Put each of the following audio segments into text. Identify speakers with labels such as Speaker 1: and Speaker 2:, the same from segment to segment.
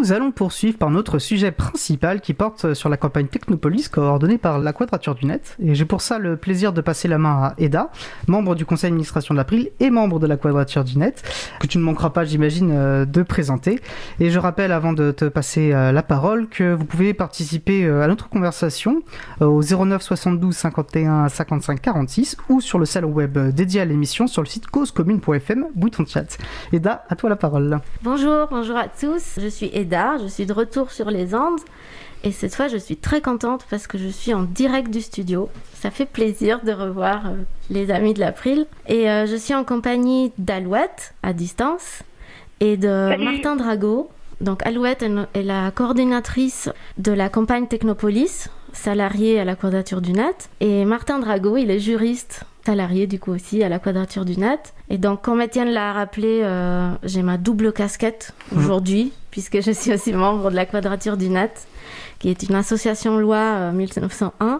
Speaker 1: nous allons poursuivre par notre sujet principal qui porte sur la campagne Technopolis coordonnée par la Quadrature du Net. Et j'ai pour ça le plaisir de passer la main à Eda, membre du conseil d'administration de l'April et membre de la Quadrature du Net, que tu ne manqueras pas, j'imagine, euh, de présenter. Et je rappelle avant de te passer euh, la parole que vous pouvez participer à notre conversation au 09 72 51 55 46 ou sur le salon web dédié à l'émission sur le site causecommune.fm, bouton chat. Eda, à toi la parole.
Speaker 2: Bonjour, bonjour à tous. Je suis Eda, je suis de retour sur les Andes. Et cette fois, je suis très contente parce que je suis en direct du studio. Ça fait plaisir de revoir euh, les amis de l'April. Et euh, je suis en compagnie d'Alouette, à distance, et de Martin Drago. Donc Alouette est la coordinatrice de la campagne Technopolis, salarié à la Quadrature du Net. Et Martin Drago, il est juriste salarié du coup aussi à la Quadrature du Net. Et donc, comme Étienne l'a rappelé, euh, j'ai ma double casquette mhm. aujourd'hui, puisque je suis aussi membre de la Quadrature du Net, qui est une association loi 1901 euh,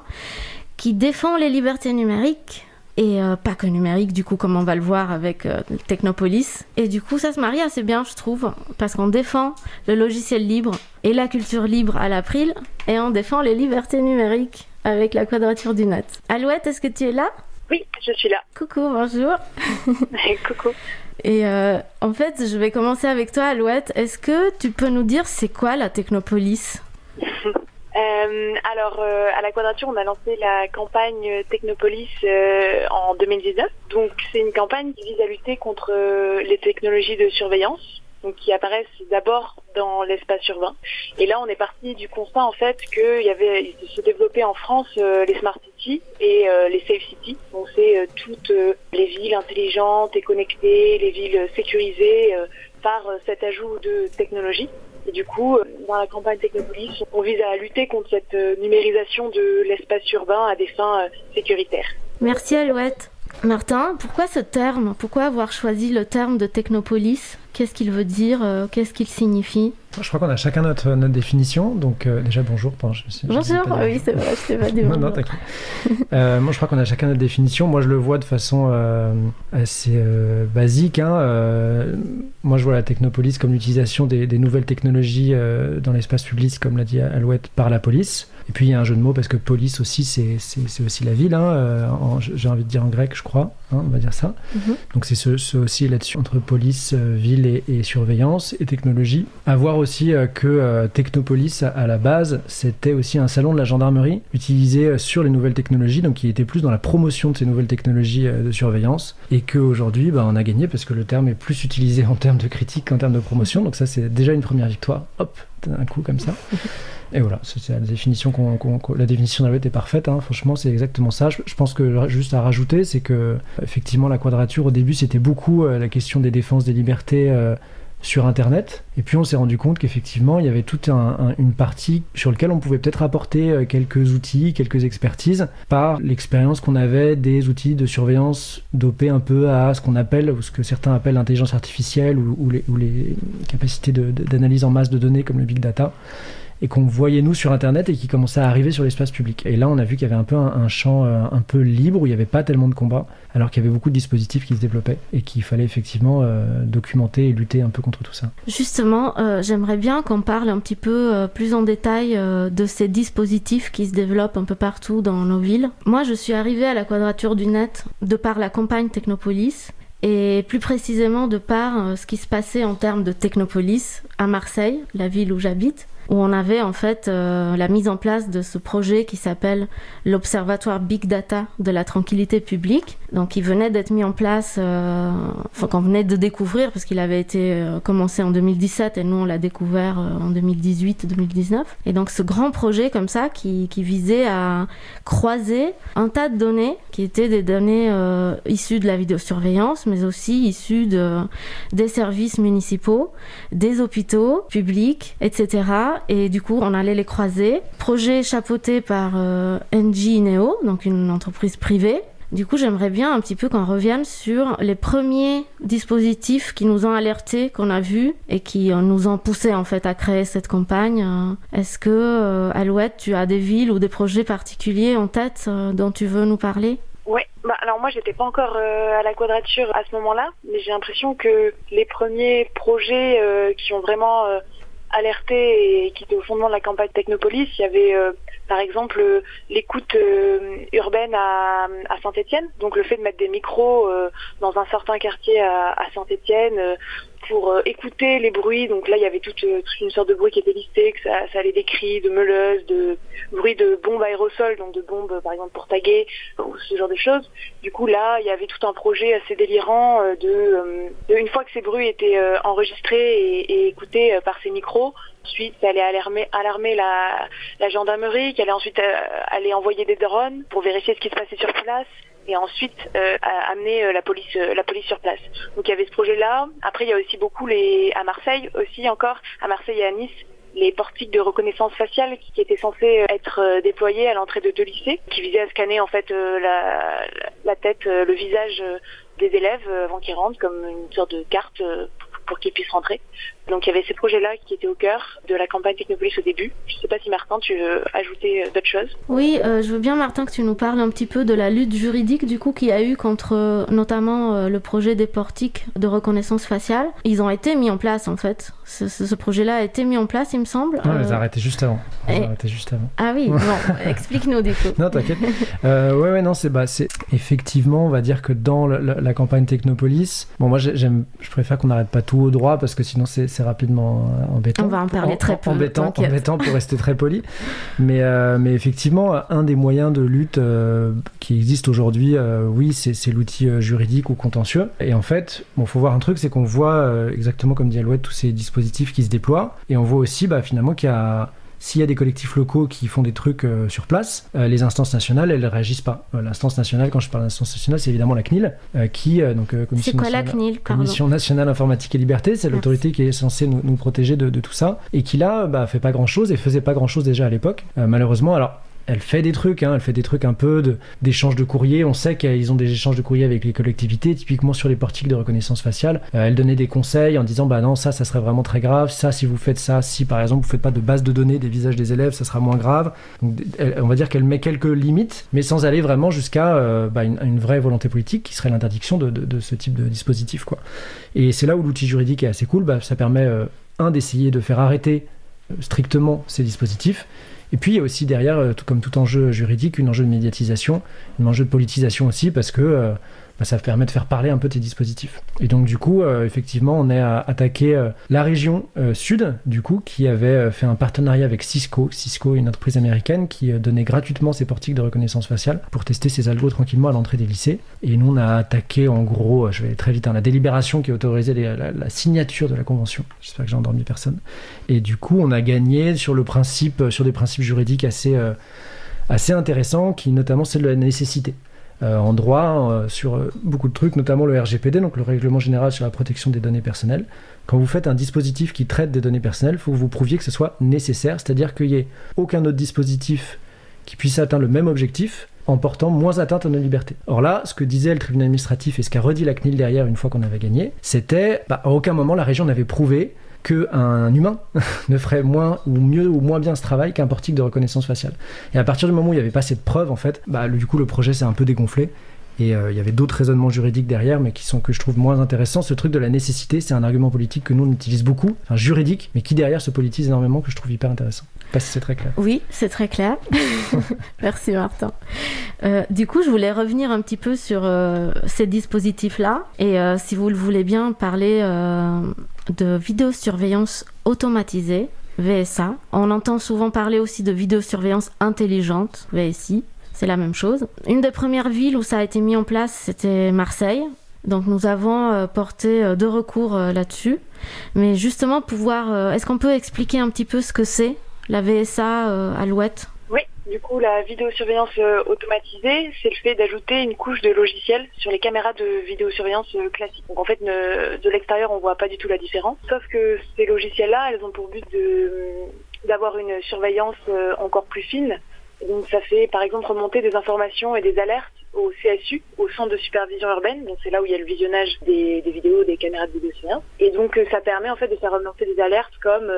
Speaker 2: qui défend les libertés numériques et euh, pas que numériques, du coup, comme on va le voir avec Technopolis. Et du coup, ça se marie assez bien, je trouve, parce qu'on défend le logiciel libre et la culture libre à l'April, et on défend les libertés numériques avec la Quadrature du Net. Alouette, est-ce que tu es là?
Speaker 3: Oui, je suis là.
Speaker 2: Coucou, bonjour.
Speaker 3: Coucou.
Speaker 2: Et euh, en fait, je vais commencer avec toi, Alouette. Est-ce que tu peux nous dire c'est quoi la Technopolis?
Speaker 3: euh, alors, euh, à la Quadrature, on a lancé la campagne Technopolis en 2019. Donc, c'est une campagne qui vise à lutter contre les technologies de surveillance donc qui apparaissent d'abord dans l'espace urbain. Et là, on est parti du constat en fait qu'il y avait, se développaient en France euh, les smart cities et euh, les safe cities. Donc c'est euh, toutes les villes intelligentes et connectées, les villes sécurisées par cet ajout de technologie. Et du coup, dans la campagne Technopolis, on vise à lutter contre cette numérisation de l'espace urbain à des fins sécuritaires.
Speaker 2: Merci Alouette. Martin, pourquoi ce terme? Pourquoi avoir choisi le terme de technopolis? Qu'est-ce qu'il veut dire euh, Qu'est-ce qu'il signifie
Speaker 4: Je crois qu'on a chacun notre, notre définition. Donc, euh, déjà, bonjour.
Speaker 2: je bonjour, oui, c'est vrai, je t'ai pas dit Non, non, t'inquiète.
Speaker 4: Euh, moi, je crois qu'on a chacun notre définition. Moi, je le vois de façon assez basique. Hein. moi, je vois la technopolis comme l'utilisation des, des, nouvelles technologies dans l'espace public, comme l'a dit Alouette, par la police. Et puis il y a un jeu de mots parce que police aussi, c'est aussi la ville. Hein, euh, j'ai envie de dire en grec, je crois. Hein, on va dire ça. Mhm. Donc c'est ce, aussi là-dessus entre police, euh, ville et, surveillance et technologie. À voir aussi euh, que Technopolis, à, la base, c'était aussi un salon de la gendarmerie utilisé sur les nouvelles technologies, donc qui était plus dans la promotion de ces nouvelles technologies de surveillance. Et qu'aujourd'hui, bah, on a gagné parce que le terme est plus utilisé en termes de critique qu'en termes de promotion. Donc ça, c'est déjà une première victoire. Hop, d'un coup comme ça. Et voilà, la définition qu'on, la définition est parfaite. Hein. Franchement, c'est exactement ça. Je, pense que juste à rajouter, c'est que effectivement la quadrature au début c'était beaucoup euh, la question des défenses des libertés. Euh, sur Internet. Et puis on s'est rendu compte qu'effectivement, il y avait toute une partie sur laquelle on pouvait peut-être apporter euh, quelques outils, quelques expertises par l'expérience qu'on avait des outils de surveillance dopés un peu à ce qu'on appelle, ou ce que certains appellent l'intelligence artificielle ou les, capacités d'analyse en masse de données comme le big data et qu'on voyait nous sur Internet et qui commençait à arriver sur l'espace public. Et là, on a vu qu'il y avait un peu un, champ euh, un peu libre où il n'y avait pas tellement de combats, alors qu'il y avait beaucoup de dispositifs qui se développaient et qu'il fallait effectivement euh, documenter et lutter un peu contre tout ça.
Speaker 2: Justement, euh, j'aimerais bien qu'on parle un petit peu plus en détail de ces dispositifs qui se développent un peu partout dans nos villes. Moi, je suis arrivée à la Quadrature du Net de par la campagne Technopolis et plus précisément de par ce qui se passait en termes de Technopolis à Marseille, la ville où j'habite où on avait en fait euh, la mise en place de ce projet qui s'appelle l'Observatoire Big Data de la tranquillité publique. Donc il venait d'être mis en place, euh, enfin qu'on venait de découvrir parce qu'il avait été euh, commencé en 2017 et nous on l'a découvert en 2018-2019. Et donc ce grand projet comme ça qui, visait à croiser un tas de données qui étaient des données issues de la vidéosurveillance mais aussi issues de, des services municipaux, des hôpitaux publics, etc et du coup on allait les croiser. Projet chapeauté par euh, NG Neo, donc une entreprise privée. Du coup, j'aimerais bien un petit peu qu'on revienne sur les premiers dispositifs qui nous ont alertés, qu'on a vus et qui euh, nous ont poussé en fait à créer cette campagne. Est-ce que euh, Alouette, tu as des villes ou des projets particuliers en tête dont tu veux nous parler?
Speaker 3: Oui, bah, alors moi j'étais pas encore à la quadrature à ce moment-là, mais j'ai l'impression que les premiers projets qui ont vraiment alerté et qui était au fondement de la campagne Technopolis. Il y avait par exemple l'écoute urbaine à, Saint-Étienne, donc le fait de mettre des micros dans un certain quartier à, à Saint-Étienne pour euh, écouter les bruits. Donc là, il y avait toute, euh, une sorte de bruit qui était listé, que ça, allait des cris, de meuleuses, de bruits de bombes aérosols, donc de bombes par exemple pour taguer ou ce genre de choses. Du coup, là, il y avait tout un projet assez délirant euh, de, une fois que ces bruits étaient enregistrés et, écoutés par ces micros, Ensuite, ça allait alarmer, alarmer la, la gendarmerie, qui allait ensuite aller envoyer des drones pour vérifier ce qui se passait sur place et ensuite euh, amener euh, la police euh, la police sur place. Donc il y avait ce projet là. Après il y a aussi beaucoup les à Marseille aussi encore à Marseille et à Nice les portiques de reconnaissance faciale qui étaient censés être déployés à l'entrée de deux lycées, qui visaient à scanner en fait la, la tête, le visage des élèves avant qu'ils rentrent, comme une sorte de carte pour qu'ils puissent rentrer. Donc il y avait ces projets-là qui étaient au cœur de la campagne Technopolis au début. Je ne sais pas si Martin, tu veux ajouter euh, d'autres choses?
Speaker 2: Oui, euh, je veux bien Martin que tu nous parles un petit peu de la lutte juridique du coup qu'il y a eu contre euh, notamment le projet des portiques de reconnaissance faciale. Ils ont été mis en place en fait. Ce, projet-là a été mis en place, il me semble.
Speaker 4: Non, ils ont arrêté juste avant. Ils arrêté juste avant.
Speaker 2: Ah oui, bon, explique-nous du coup.
Speaker 4: Non, t'inquiète. ouais, ouais, non, c'est bah, effectivement, on va dire que dans la, campagne Technopolis, bon, moi j'aime, je préfère qu'on n'arrête pas tout au droit parce que sinon c'est rapidement euh, embêtant.
Speaker 2: On va en parler très peu.
Speaker 4: Embêtant, embêtant pour rester très poli. Mais, euh, mais effectivement, un des moyens de lutte euh, qui existe aujourd'hui, oui, c'est l'outil juridique ou contentieux. Et en fait, bon, faut voir un truc, c'est qu'on voit exactement comme dit Alouette tous ces dispositifs qui se déploient. Et on voit aussi, bah, finalement, qu'il y a s'il y a des collectifs locaux qui font des trucs euh, sur place, euh, les instances nationales, elles ne réagissent pas. Euh, l'instance nationale, quand je parle d'instance nationale, c'est évidemment la CNIL, qui, donc,
Speaker 2: Commission, quoi, nationale, la CNIL,
Speaker 4: Commission nationale informatique et liberté, c'est l'autorité qui est censée nous, protéger de, tout ça, et qui là, bah, fait pas grand-chose, et faisait pas grand-chose déjà à l'époque, malheureusement. Alors, elle fait des trucs, hein, elle fait des trucs un peu d'échange de, courrier. On sait qu'ils ont des échanges de courrier avec les collectivités, typiquement sur les portiques de reconnaissance faciale. Euh, elle donnait des conseils en disant bah non, ça, ça serait vraiment très grave. Ça, si vous faites ça, si par exemple vous faites pas de base de données des visages des élèves, ça sera moins grave. on va dire qu'elle met quelques limites, mais sans aller vraiment jusqu'à euh, bah, une, vraie volonté politique qui serait l'interdiction de, ce type de dispositif. Quoi. Et c'est là où l'outil juridique est assez cool. Bah, ça permet, euh, un, d'essayer de faire arrêter strictement ces dispositifs et puis il y a aussi derrière, euh, tout, comme tout enjeu juridique, un enjeu de médiatisation, un enjeu de politisation aussi, parce que euh, bah, ça permet de faire parler un peu tes dispositifs. Et donc du coup, euh, effectivement, on est à attaquer euh, la région euh, sud, du coup, qui avait fait un partenariat avec Cisco. Cisco, une entreprise américaine qui donnait gratuitement ses portiques de reconnaissance faciale pour tester ses algos tranquillement à l'entrée des lycées. Et nous, on a attaqué en gros, je vais très vite, hein, la délibération qui autorisait la, signature de la convention. J'espère que j'ai endormi personne. Et du coup, on a gagné sur le principe, sur des principes juridiques assez assez intéressants, qui notamment c'est de la nécessité. Euh, en droit euh, sur euh, beaucoup de trucs, notamment le RGPD, donc le Règlement général sur la protection des données personnelles. Quand vous faites un dispositif qui traite des données personnelles, il faut que vous prouviez que ce soit nécessaire, c'est-à-dire qu'il n'y ait aucun autre dispositif qui puisse atteindre le même objectif en portant moins atteinte à nos libertés. Or là, ce que disait le tribunal administratif et ce qu'a redit la CNIL derrière une fois qu'on avait gagné, c'était bah, à aucun moment la région n'avait prouvé qu'un humain ne ferait moins ou mieux ou moins bien ce travail qu'un portique de reconnaissance faciale. Et à partir du moment où il n'y avait pas cette preuve, en fait, bah, du coup, le projet s'est un peu dégonflé. Et euh, il y avait d'autres raisonnements juridiques derrière, mais qui sont que je trouve moins intéressants. Ce truc de la nécessité, c'est un argument politique que nous on utilise beaucoup, enfin juridique, mais qui derrière se politise énormément, que je trouve hyper intéressant. Je sais pas si c'est très clair.
Speaker 2: Oui, c'est très clair. Merci Martin. Euh, du coup, je voulais revenir un petit peu sur euh, ces dispositifs-là, et si vous le voulez bien, parler de vidéosurveillance automatisée, VSA. On entend souvent parler aussi de vidéosurveillance intelligente, VSI. C'est la même chose. Une des premières villes où ça a été mis en place, c'était Marseille. Donc nous avons euh, porté euh, deux recours euh, là-dessus. Mais justement, pouvoir, est-ce qu'on peut expliquer un petit peu ce que c'est la VSA Alouette?
Speaker 3: Du coup, la vidéosurveillance automatisée, c'est le fait d'ajouter une couche de logiciel sur les caméras de vidéosurveillance classiques. Donc en fait, de l'extérieur, on voit pas du tout la différence. Sauf que ces logiciels-là, elles ont pour but d'avoir une surveillance encore plus fine. Donc ça fait par exemple remonter des informations et des alertes au CSU, au Centre de supervision urbaine. Donc c'est là où il y a le visionnage des, vidéos, des caméras de vidéosurveillance. Et donc ça permet en fait de faire remonter des alertes comme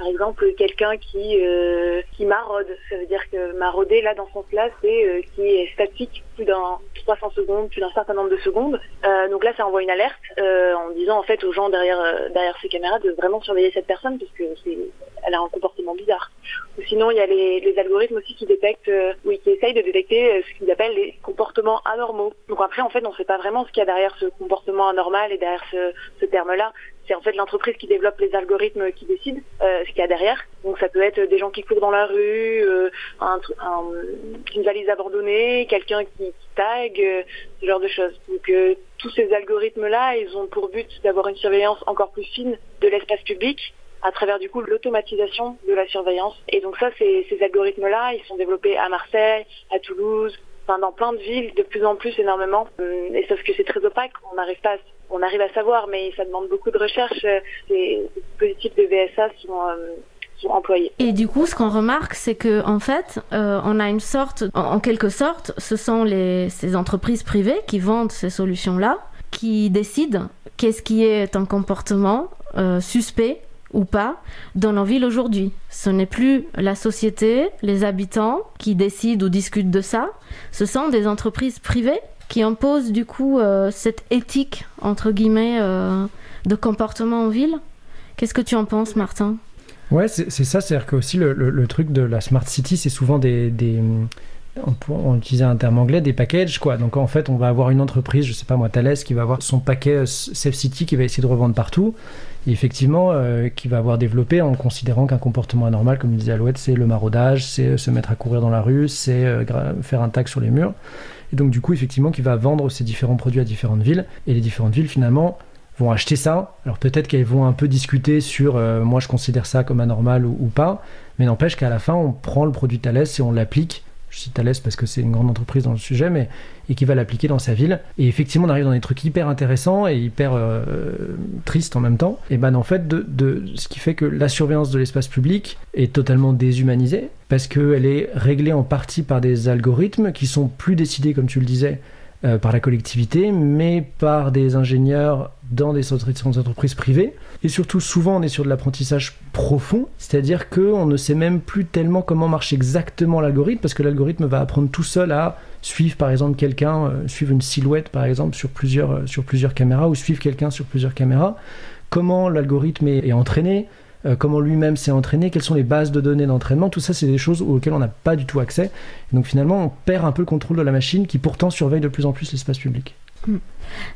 Speaker 3: Par exemple, quelqu'un qui euh, qui maraude, ça veut dire que marauder là dans ce sens-là, c'est euh, qui est statique plus d'un 300 secondes, plus d'un certain nombre de secondes. Euh, donc là, ça envoie une alerte euh, en disant en fait aux gens derrière derrière ces caméras de vraiment surveiller cette personne parce que c'est elle a un comportement bizarre. Ou sinon, il y a les, algorithmes aussi qui détectent, oui, qui essayent de détecter ce qu'ils appellent les comportements anormaux. Donc après, en fait, on ne sait pas vraiment ce qu'il y a derrière ce comportement anormal et derrière ce terme-là. C'est en fait l'entreprise qui développe les algorithmes qui décide euh, ce qu'il y a derrière. Donc ça peut être des gens qui courent dans la rue, euh, une valise abandonnée, quelqu'un qui, qui tag, euh, ce genre de choses. Donc tous ces algorithmes-là, ils ont pour but d'avoir une surveillance encore plus fine de l'espace public à travers du coup l'automatisation de la surveillance. Et donc ça, ces, ces algorithmes-là, ils sont développés à Marseille, à Toulouse, enfin dans plein de villes, de plus en plus énormément. Et sauf que c'est très opaque, on n'arrive pas, à- on arrive à savoir, mais ça demande beaucoup de recherche. Euh, Ces, ces dispositifs de VSA sont, euh, employés.
Speaker 2: Et du coup, ce qu'on remarque, c'est que en fait, euh, on a une sorte, en, en quelque sorte, ce sont les, ces entreprises privées qui vendent ces solutions-là, qui décident qu'est-ce qui est un comportement euh, suspect ou pas dans nos villes aujourd'hui. Ce n'est plus la société, les habitants qui décident ou discutent de ça. Ce sont des entreprises privées qui imposent du coup euh, cette éthique entre guillemets euh, de comportement en ville. Qu'est-ce que tu en penses, Martin?
Speaker 4: Ouais, c'est ça, c'est-à-dire que aussi le, truc de la smart city, c'est souvent des, on, on utilisait un terme anglais, des packages quoi. Donc en fait, on va avoir une entreprise, je sais pas moi, Thales, qui va avoir son paquet euh, Safe City qui va essayer de revendre partout, et effectivement, qui va avoir développé en considérant qu'un comportement anormal, comme disait Alouette, c'est le maraudage, c'est se mettre à courir dans la rue, c'est faire un tag sur les murs. Et donc du coup, effectivement, qui va vendre ces différents produits à différentes villes, et les différentes villes finalement vont acheter ça. Alors peut-être qu'elles vont un peu discuter sur euh, moi je considère ça comme anormal ou, ou pas, mais n'empêche qu'à la fin on prend le produit Thales et on l'applique. Je cite Thales parce que c'est une grande entreprise dans le sujet, mais et qui va l'appliquer dans sa ville. Et effectivement, on arrive dans des trucs hyper intéressants et hyper euh, tristes en même temps. Et ben en fait, de- ce qui fait que la surveillance de l'espace public est totalement déshumanisée parce qu'elle est réglée en partie par des algorithmes qui sont plus décidés, comme tu le disais, euh, par la collectivité, mais par des ingénieurs dans des entre- entreprises privées. Et surtout, souvent, on est sur de l'apprentissage profond, c'est-à-dire qu'on ne sait même plus tellement comment marche exactement l'algorithme, parce que l'algorithme va apprendre tout seul à suivre, par exemple, quelqu'un, euh, suivre une silhouette, par exemple, sur plusieurs, euh, sur plusieurs caméras, ou suivre quelqu'un sur plusieurs caméras. Comment l'algorithme est entraîné, euh, comment lui-même s'est entraîné, quelles sont les bases de données d'entraînement, tout ça, c'est des choses auxquelles on n'a pas du tout accès. Et donc finalement, on perd un peu le contrôle de la machine qui pourtant surveille de plus en plus l'espace public.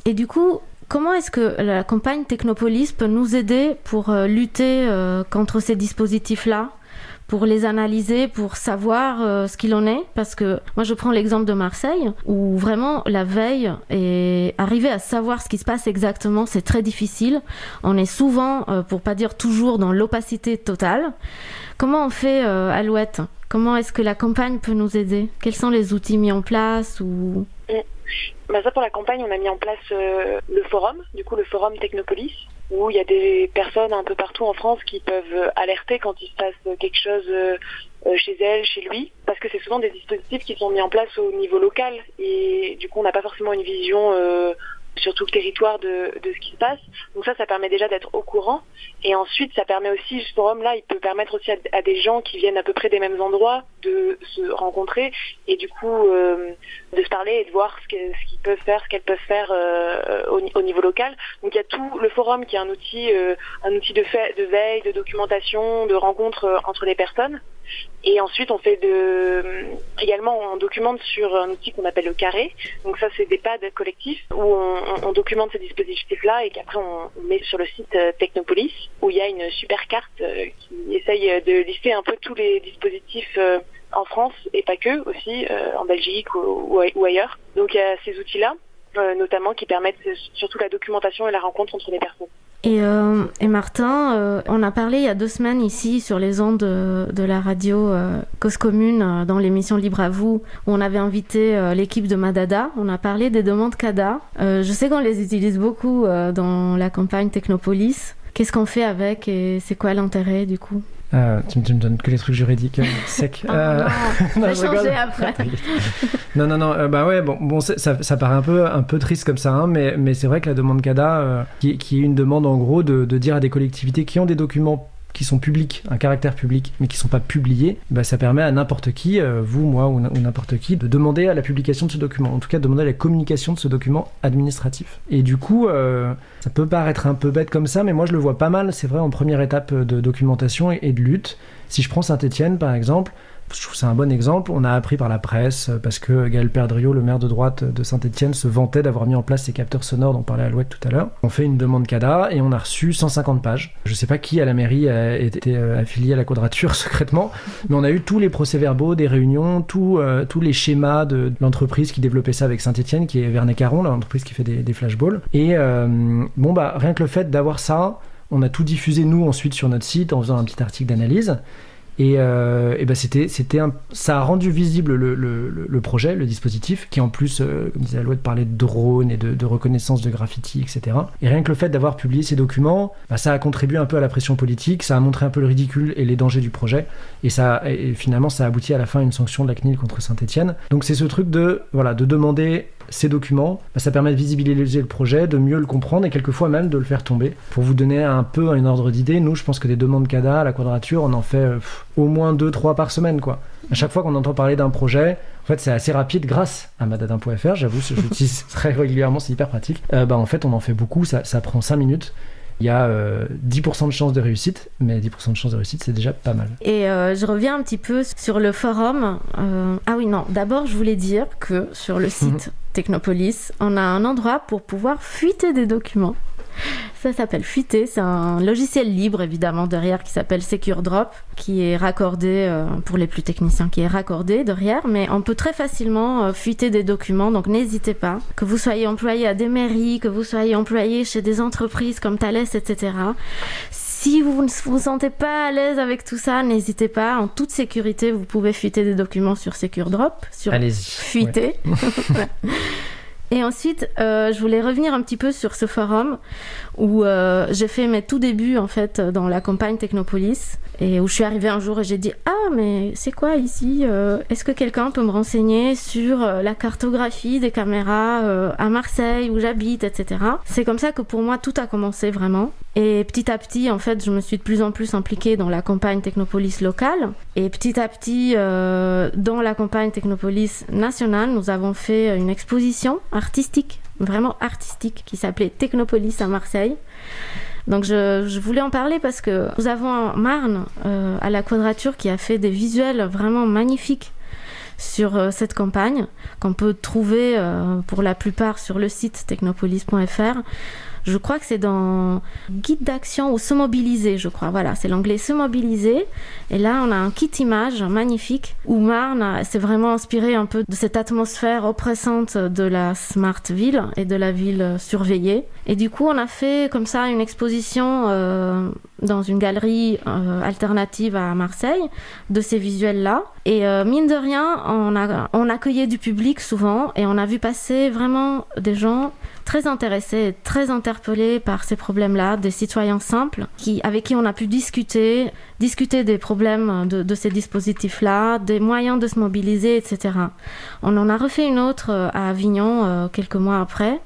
Speaker 2: Et du coup, comment est-ce que la campagne Technopolis peut nous aider pour euh, lutter euh, contre ces dispositifs-là? Pour les analyser, pour savoir euh, ce qu'il en est, parce que moi je prends l'exemple de Marseille, où vraiment la veille et arriver à savoir ce qui se passe exactement, c'est très difficile. On est souvent, euh, pour pas dire toujours, dans l'opacité totale. Comment on fait, euh, Alouette? Comment est-ce que la campagne peut nous aider? Quels sont les outils mis en place ou?
Speaker 3: Bah ça pour la campagne, on a mis en place euh, le forum, du coup le forum Technopolis, où il y a des personnes un peu partout en France qui peuvent alerter quand il se passe quelque chose euh, euh, chez elles, chez lui, parce que c'est souvent des dispositifs qui sont mis en place au niveau local. Et du coup on n'a pas forcément une vision euh, sur tout le territoire de, de ce qui se passe. Donc ça, ça permet déjà d'être au courant. Et ensuite, ça permet aussi, ce forum-là, il peut permettre aussi à, des gens qui viennent à peu près des mêmes endroits de se rencontrer et du coup euh, de se parler et de voir ce qu'ils peuvent faire, ce qu'elles peuvent faire euh, au, au niveau local. Donc il y a tout le forum qui est un outil, euh, un outil de, fait, de veille, de documentation, de rencontre euh, entre les personnes. Et ensuite, on fait de, également, on documente sur un outil qu'on appelle le carré. Donc ça, c'est des pads collectifs où on, documente ces dispositifs-là et qu'après on, met sur le site euh, Technopolis où il y a une super carte euh, qui essaye euh, de lister un peu tous les dispositifs en France et pas que aussi en Belgique ou, ailleurs. Donc il y a ces outils-là, notamment qui permettent surtout la documentation et la rencontre entre les personnes.
Speaker 2: Et, euh, et Martin, euh, on a parlé il y a deux semaines ici sur les ondes de, la radio euh, Cause Commune dans l'émission Libre à vous où on avait invité l'équipe de Madada. On a parlé des demandes CADA. Je sais qu'on les utilise beaucoup dans la campagne Technopolis. Qu'est-ce qu'on fait avec et c'est quoi l'intérêt du coup?
Speaker 4: Euh, tu, tu me donnes que les trucs juridiques euh, secs.
Speaker 2: Ah
Speaker 4: Euh,
Speaker 2: non, on
Speaker 4: non, rigole.
Speaker 2: changer après.
Speaker 4: non, non, non, euh, bah ouais, bon, bon ça, ça paraît un peu, un peu triste comme ça, hein, mais, mais c'est vrai que la demande CADA, euh, qui, qui est une demande en gros de, de dire à des collectivités qui ont des documents qui sont publics, un caractère public, mais qui ne sont pas publiés, bah, ça permet à n'importe qui, euh, vous, moi ou n'importe qui, de demander à la publication de ce document, en tout cas de demander à la communication de ce document administratif. Et du coup, euh, ça peut paraître un peu bête comme ça, mais moi je le vois pas mal, c'est vrai, en première étape de documentation et de lutte. Si je prends Saint-Étienne, par exemple, je trouve c'est un bon exemple. On a appris par la presse, euh, parce que Gaël Perdriau, le maire de droite de Saint-Etienne, se vantait d'avoir mis en place ces capteurs sonores dont parlait Alouette tout à l'heure. On fait une demande CADA et on a reçu 150 pages. Je sais pas qui à la mairie a été euh, affilié à la quadrature secrètement, mais on a eu tous les procès-verbaux des réunions, euh, tous les schémas de, l'entreprise qui développait ça avec Saint-Etienne, qui est Vernet Caron, l'entreprise qui fait des, flashballs. Et bon, bah, rien que le fait d'avoir ça, on a tout diffusé nous ensuite sur notre site en faisant un petit article d'analyse. Et, euh, et ben c'était, c'était ça a rendu visible le, le, le, projet, le dispositif, qui en plus, euh, comme disait Alouette, parlait de drones et de, reconnaissance de graffiti, etc. Et rien que le fait d'avoir publié ces documents, bah, ça a contribué un peu à la pression politique, ça a montré un peu le ridicule et les dangers du projet, et, ça, et finalement ça a abouti à la fin à une sanction de la CNIL contre Saint-Etienne. Donc c'est ce truc de, voilà, de demander ces documents, bah, ça permet de visibiliser le projet, de mieux le comprendre et quelquefois même de le faire tomber. Pour vous donner un peu un ordre d'idée, nous, je pense que des demandes CADA à la quadrature, on en fait euh, au moins 2-3 par semaine. quoi. À chaque fois qu'on entend parler d'un projet, en fait, c'est assez rapide grâce à madadin.fr. J'avoue, je l'utilise très régulièrement, c'est hyper pratique. Euh, bah, en fait, on en fait beaucoup, ça, ça prend 5 minutes. Il y a 10% euh, de chances de réussite, mais 10% de chances de réussite, c'est déjà pas mal.
Speaker 2: Et je reviens un petit peu sur le forum. ah oui, non, d'abord, je voulais dire que sur le site Technopolis, on a un endroit pour pouvoir fuiter des documents. Ça s'appelle Fuiter, c'est un logiciel libre évidemment derrière qui s'appelle Secure Drop, qui est raccordé, euh, pour les plus techniciens, qui est raccordé derrière, mais on peut très facilement euh, fuiter des documents, donc n'hésitez pas. Que vous soyez employé à des mairies, que vous soyez employé chez des entreprises comme Thales, etc. Si vous ne vous sentez pas à l'aise avec tout ça, n'hésitez pas. En toute sécurité, vous pouvez fuiter des documents sur Secure Drop, sur fuiter. Et ensuite, euh, je voulais revenir un petit peu sur ce forum où euh, j'ai fait mes tout débuts en fait dans la campagne Technopolis et où je suis arrivée un jour et j'ai dit ah mais c'est quoi ici euh, Est-ce que quelqu'un peut me renseigner sur euh, la cartographie des caméras à Marseille où j'habite, etc. C'est comme ça que pour moi tout a commencé vraiment. Et petit à petit, en fait, je me suis de plus en plus impliquée dans la campagne Technopolis locale. Et petit à petit, dans la campagne Technopolis nationale, nous avons fait une exposition artistique, vraiment artistique, qui s'appelait Technopolis à Marseille. Donc je, voulais en parler parce que nous avons Marne euh, à la Quadrature qui a fait des visuels vraiment magnifiques sur euh, cette campagne qu'on peut trouver euh, pour la plupart sur le site technopolis.fr. Je crois que c'est dans guide d'action ou se mobiliser, je crois. Voilà, c'est l'anglais se mobiliser. Et là, on a un kit image magnifique où Marne s'est vraiment inspiré un peu de cette atmosphère oppressante de la smart ville et de la ville surveillée. Et du coup, on a fait comme ça une exposition euh, dans une galerie euh, alternative à Marseille de ces visuels-là. Et euh, mine de rien, on, a, on accueillait du public souvent et on a vu passer vraiment des gens très intéressés très interpellés par ces problèmes-là, des citoyens simples qui, avec qui on a pu discuter, discuter des problèmes de, ces dispositifs-là, des moyens de se mobiliser, etc. On en a refait une autre à Avignon quelques mois après.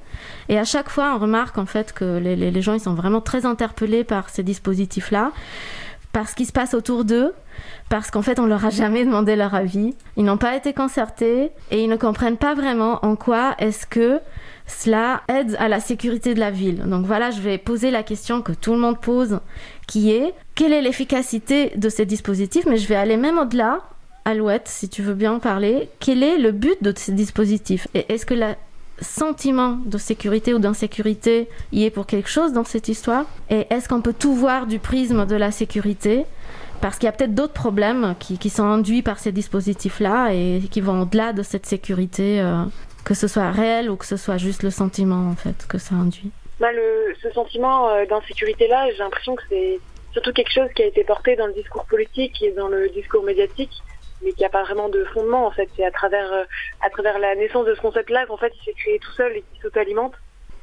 Speaker 2: Et à chaque fois, on remarque en fait que les, gens ils sont vraiment très interpellés par ces dispositifs-là, par ce qui se passe autour d'eux, parce qu'en fait, on leur a jamais demandé leur avis. Ils n'ont pas été concertés et ils ne comprennent pas vraiment en quoi est-ce que cela aide à la sécurité de la ville. Donc voilà, je vais poser la question que tout le monde pose, qui est quelle est l'efficacité de ces dispositifs? Mais je vais aller même au-delà. Alouette, si tu veux bien en parler, quel est le but de ces dispositifs? Et est-ce que le sentiment de sécurité ou d'insécurité y est pour quelque chose dans cette histoire Et est-ce qu'on peut tout voir du prisme de la sécurité parce qu'il y a peut-être d'autres problèmes qui, sont induits par ces dispositifs-là et qui vont au-delà de cette sécurité euh, que ce soit réel ou que ce soit juste le sentiment en fait que ça induit.
Speaker 3: Bah, le, Ce sentiment euh, d'insécurité-là, j'ai l'impression que c'est surtout quelque chose qui a été porté dans le discours politique et dans le discours médiatique, mais qui n'a pas vraiment de fondement en fait. C'est à travers, euh, à travers la naissance de ce concept-là qu'en fait il s'est créé tout seul et qui s'auto-alimente.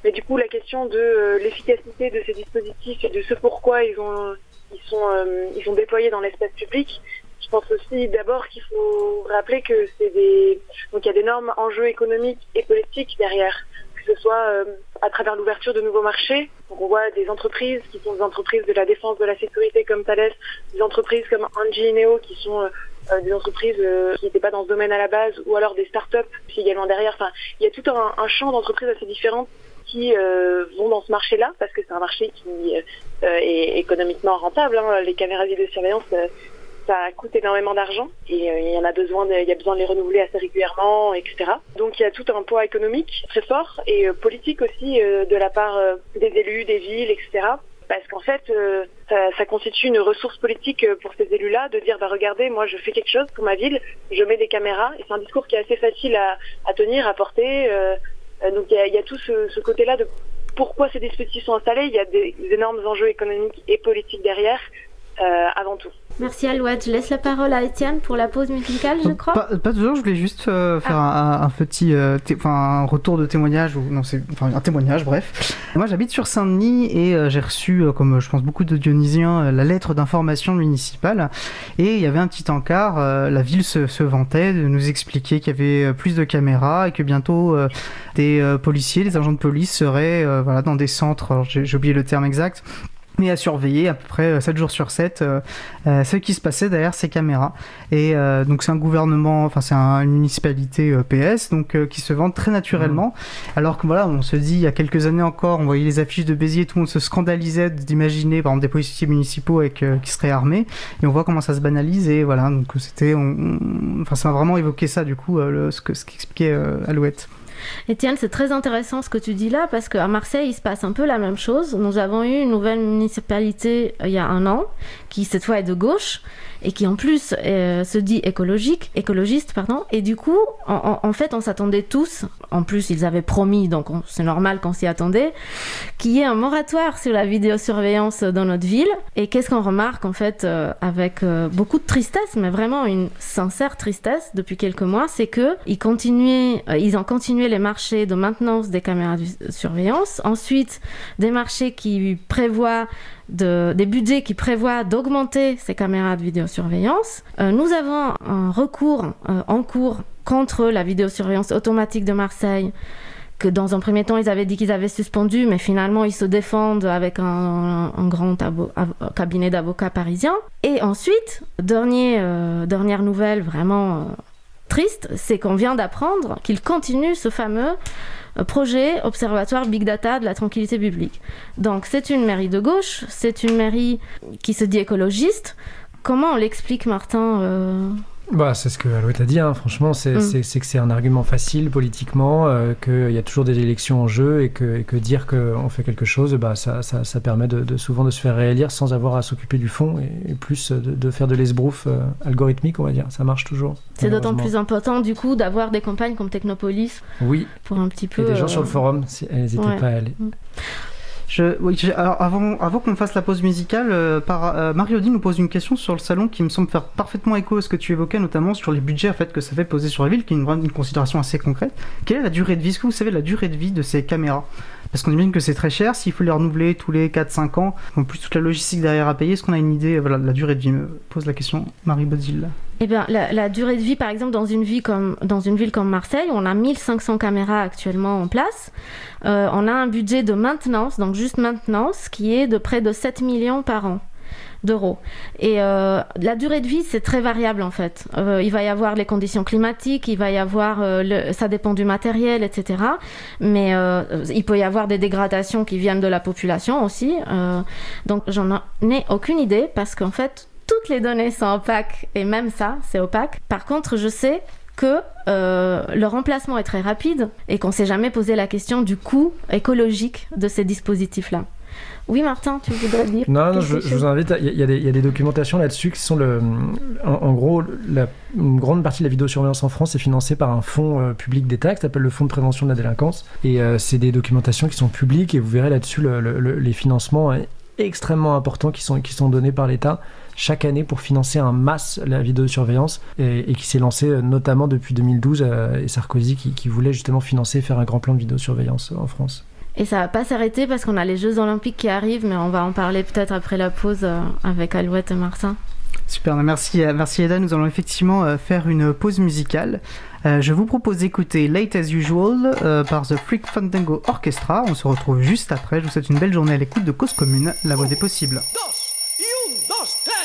Speaker 3: Mais du coup, la question de euh, l'efficacité de ces dispositifs et de ce pourquoi ils ont ils sont ils sont déployés dans l'espace public, je pense aussi d'abord qu'il faut rappeler que c'est des donc il y a d'énormes enjeux économiques et politiques derrière. que ce soit à travers l'ouverture de nouveaux marchés. Donc on voit des entreprises qui sont des entreprises de la défense de la sécurité comme Thales, des entreprises comme Engie et Neo qui sont des entreprises qui n'étaient pas dans ce domaine à la base, ou alors des startups qui également derrière. Enfin, il y a tout un, champ d'entreprises assez différentes qui vont dans ce marché-là parce que c'est un marché qui est économiquement rentable. Hein. Les caméras de vidéosurveillance ça coûte énormément d'argent et euh, il y en a besoin, de, il y a besoin de les renouveler assez régulièrement, etc. Donc il y a tout un poids économique très fort et euh, politique aussi euh, de la part des élus, des villes, etc. Parce qu'en fait, ça, ça, constitue une ressource politique pour ces élus-là de dire, bah regardez, moi je fais quelque chose pour ma ville, je mets des caméras et c'est un discours qui est assez facile à, à tenir, à porter. donc il y a, y a tout ce, ce côté-là de pourquoi ces dispositifs sont installés. Il y a des, des énormes enjeux économiques et politiques derrière, avant tout.
Speaker 2: Merci Alouette. Je laisse la parole à Étienne pour la pause musicale, je crois.
Speaker 1: Pas, pas toujours, je voulais juste euh, faire ah. un, un, petit euh, un retour de témoignage, ou non, c'est enfin, un témoignage, bref. Moi j'habite sur Saint-Denis et euh, j'ai reçu, euh, comme je pense beaucoup de Dionysiens, la lettre d'information municipale. Et il y avait un petit encart, la ville se, se, vantait de nous expliquer qu'il y avait plus de caméras et que bientôt des policiers, des agents de police seraient voilà, dans des centres, j'ai oublié le terme exact, mais à surveiller à peu près 7 euh, jours sur 7 euh, euh, ce qui se passait derrière ces caméras. Et euh, donc c'est un gouvernement, enfin c'est un, une municipalité euh, PS, donc euh, qui se vend très naturellement. Mmh. Alors que voilà, on se dit il y a quelques années encore, on voyait les affiches de Béziers, tout le monde se scandalisait d'imaginer par exemple des policiers municipaux avec qui seraient armés, et on voit comment ça se banalise. Et voilà, donc c'était, enfin ça m'a vraiment évoqué ça du coup, le, ce que ce qu'expliquait Alouette.
Speaker 2: Étienne, c'est très intéressant ce que tu dis là parce qu'à Marseille, il se passe un peu la même chose. Nous avons eu une nouvelle municipalité il y a un an qui cette fois est de gauche et qui en plus euh, se dit écologique, écologiste, pardon. Et du coup, en, fait, on s'attendait tous, en plus ils avaient promis, donc c'est normal qu'on s'y attendait, qu'il y ait un moratoire sur la vidéosurveillance dans notre ville. Et qu'est-ce qu'on remarque en fait euh, avec euh, beaucoup de tristesse, mais vraiment une sincère tristesse depuis quelques mois, c'est que ils continuaient, ils ont continué les marchés de maintenance des caméras de surveillance, ensuite des marchés qui prévoient de, des budgets qui prévoient d'augmenter ces caméras de vidéosurveillance. Euh, nous avons un recours euh, en cours contre la vidéosurveillance automatique de Marseille que dans un premier temps ils avaient dit qu'ils avaient suspendu, mais finalement ils se défendent avec un, grand cabinet d'avocats parisiens. Et ensuite, euh, dernière nouvelle vraiment triste, c'est qu'on vient d'apprendre qu'ils continuent ce fameux projet Observatoire Big Data de la tranquillité publique. Donc c'est une mairie de gauche, c'est une mairie qui se dit écologiste. Comment on l'explique, Martin euh...
Speaker 4: Bah, c'est ce que Alouette a dit, hein. franchement, c'est mm. que c'est un argument facile politiquement, euh, qu'il y a toujours des élections en jeu et que, et que dire qu'on fait quelque chose, bah, ça, ça, ça permet de, de, souvent de se faire réélire sans avoir à s'occuper du fond et, et plus de, de, faire de l'esbrouf euh, algorithmique, on va dire. Ça marche toujours.
Speaker 2: C'est d'autant plus important, du coup, d'avoir des campagnes comme Technopolis.
Speaker 4: Oui.
Speaker 2: Pour un petit peu.
Speaker 4: Et des gens euh... sur le forum, n'hésitez ouais. pas à aller. Mm.
Speaker 1: Avant, qu'on fasse la pause musicale, euh, par, euh, nous pose une question sur le salon qui me semble faire parfaitement écho à ce que tu évoquais, notamment sur les budgets en fait, que ça fait poser sur la ville, qui est une, une considération assez concrète. Quelle est la durée de vie? Est-ce que vous savez la durée de vie de ces caméras? Parce qu'on imagine que c'est très cher, s'il faut les renouveler tous les 4-5 ans, en plus toute la logistique derrière à payer, est-ce qu'on a une idée? Voilà, de la durée de vie Me pose la question Marie Bodil.
Speaker 2: Eh bien, la, durée de vie, par exemple, dans une, ville comme Marseille, on a 1500 caméras actuellement en place. Euh, on a un budget de maintenance, donc juste maintenance, qui est de près de 7 millions par an d'euros. Et euh, la durée de vie, c'est très variable en fait. Euh, il va y avoir les conditions climatiques, il va y avoir, ça dépend du matériel, etc. Mais il peut y avoir des dégradations qui viennent de la population aussi. Donc j'en ai aucune idée parce qu'en fait, toutes les données sont opaques et même ça, c'est opaque. Par contre, je sais que euh, le remplacement est très rapide et qu'on s'est jamais posé la question du coût écologique de ces dispositifs-là. Oui, Martin, tu voudrais dire
Speaker 4: Non, non je, je, vous invite. Il y, y, a des documentations là-dessus qui sont le. En, en gros, la, une grande partie de la vidéosurveillance en France est financée par un fonds euh, public d'État qui s'appelle le Fonds de prévention de la délinquance. Et euh, c'est des documentations qui sont publiques et vous verrez là-dessus le, le, les financements extrêmement importants qui sont, qui sont donnés par l'État chaque année pour financer un masse la vidéosurveillance et, et qui s'est lancé euh, notamment depuis 2012 euh, et Sarkozy qui, qui voulait justement financer faire un grand plan de vidéosurveillance en France.
Speaker 2: Et ça va pas s'arrêter parce qu'on a les Jeux Olympiques qui arrivent, mais on va en parler peut-être après la pause euh, avec Alouette et Martin.
Speaker 1: Super, merci, merci Eda. Nous allons effectivement faire une pause musicale je vous propose d'écouter Late as Usual par The Freak Fandango Orchestra. On se retrouve juste après. Je vous souhaite une belle journée à l'écoute de Cause Commune, la voix des possibles.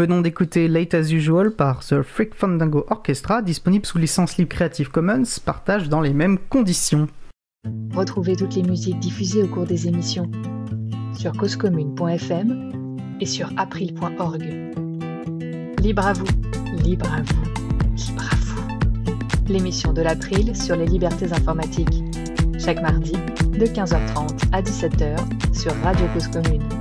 Speaker 1: Venons d'écouter Late as Usual par The Freak Fandango Orchestra, disponible sous licence libre Creative Commons, partage dans les mêmes conditions.
Speaker 5: Retrouvez toutes les musiques diffusées au cours des émissions sur causecommune.fm et sur april.org. Libre à vous, libre à vous, libre à vous. L'émission de l'April sur les libertés informatiques. Chaque mardi, de 15h30 à 17h sur Radio Cause Commune.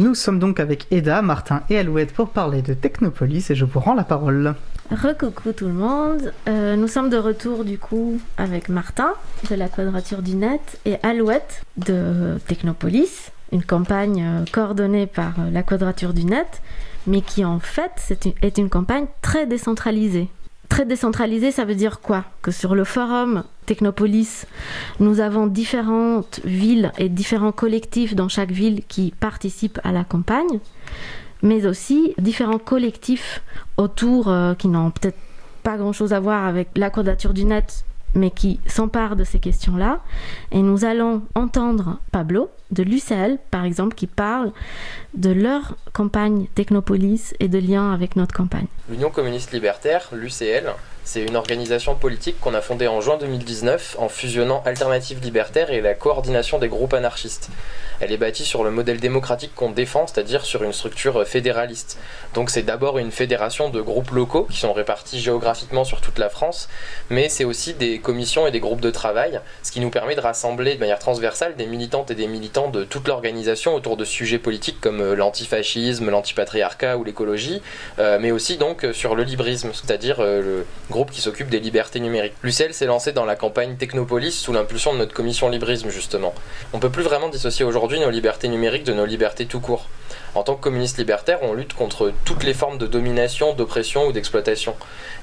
Speaker 1: Nous sommes donc avec Eda, Martin et Alouette pour parler de Technopolis et je vous rends la parole.
Speaker 2: Recoucou tout le monde, euh, nous sommes de retour du coup avec Martin de la Quadrature du Net et Alouette de Technopolis, une campagne euh, coordonnée par euh, la Quadrature du Net, mais qui en fait est une campagne très décentralisée. Très décentralisé, ça veut dire quoi? Que sur le forum Technopolis, nous avons différentes villes et différents collectifs dans chaque ville qui participent à la campagne, mais aussi différents collectifs autour euh, qui n'ont peut-être pas grand-chose à voir avec la quadrature du net, mais qui s'emparent de ces questions-là. Et nous allons entendre Pablo, de l'UCL, par exemple, qui parlent de leur campagne Technopolis et de lien avec notre campagne.
Speaker 6: L'Union communiste libertaire, l'UCL, c'est une organisation politique qu'on a fondée en juin 2019 en fusionnant Alternative Libertaire et la coordination des groupes anarchistes. Elle est bâtie sur le modèle démocratique qu'on défend, c'est-à-dire sur une structure fédéraliste. Donc c'est d'abord une fédération de groupes locaux qui sont répartis géographiquement sur toute la France, mais c'est aussi des commissions et des groupes de travail, ce qui nous permet de rassembler de manière transversale des militantes et des militants de toute l'organisation autour de sujets politiques comme euh, l'antifascisme, l'antipatriarcat ou l'écologie, euh, mais aussi donc sur le librisme, c'est-à-dire euh, le groupe qui s'occupe des libertés numériques. L'UCL s'est lancé dans la campagne Technopolis sous l'impulsion de notre commission librisme justement. On peut plus vraiment dissocier aujourd'hui nos libertés numériques de nos libertés tout court. En tant que communiste libertaire, on lutte contre toutes les formes de domination, d'oppression ou d'exploitation.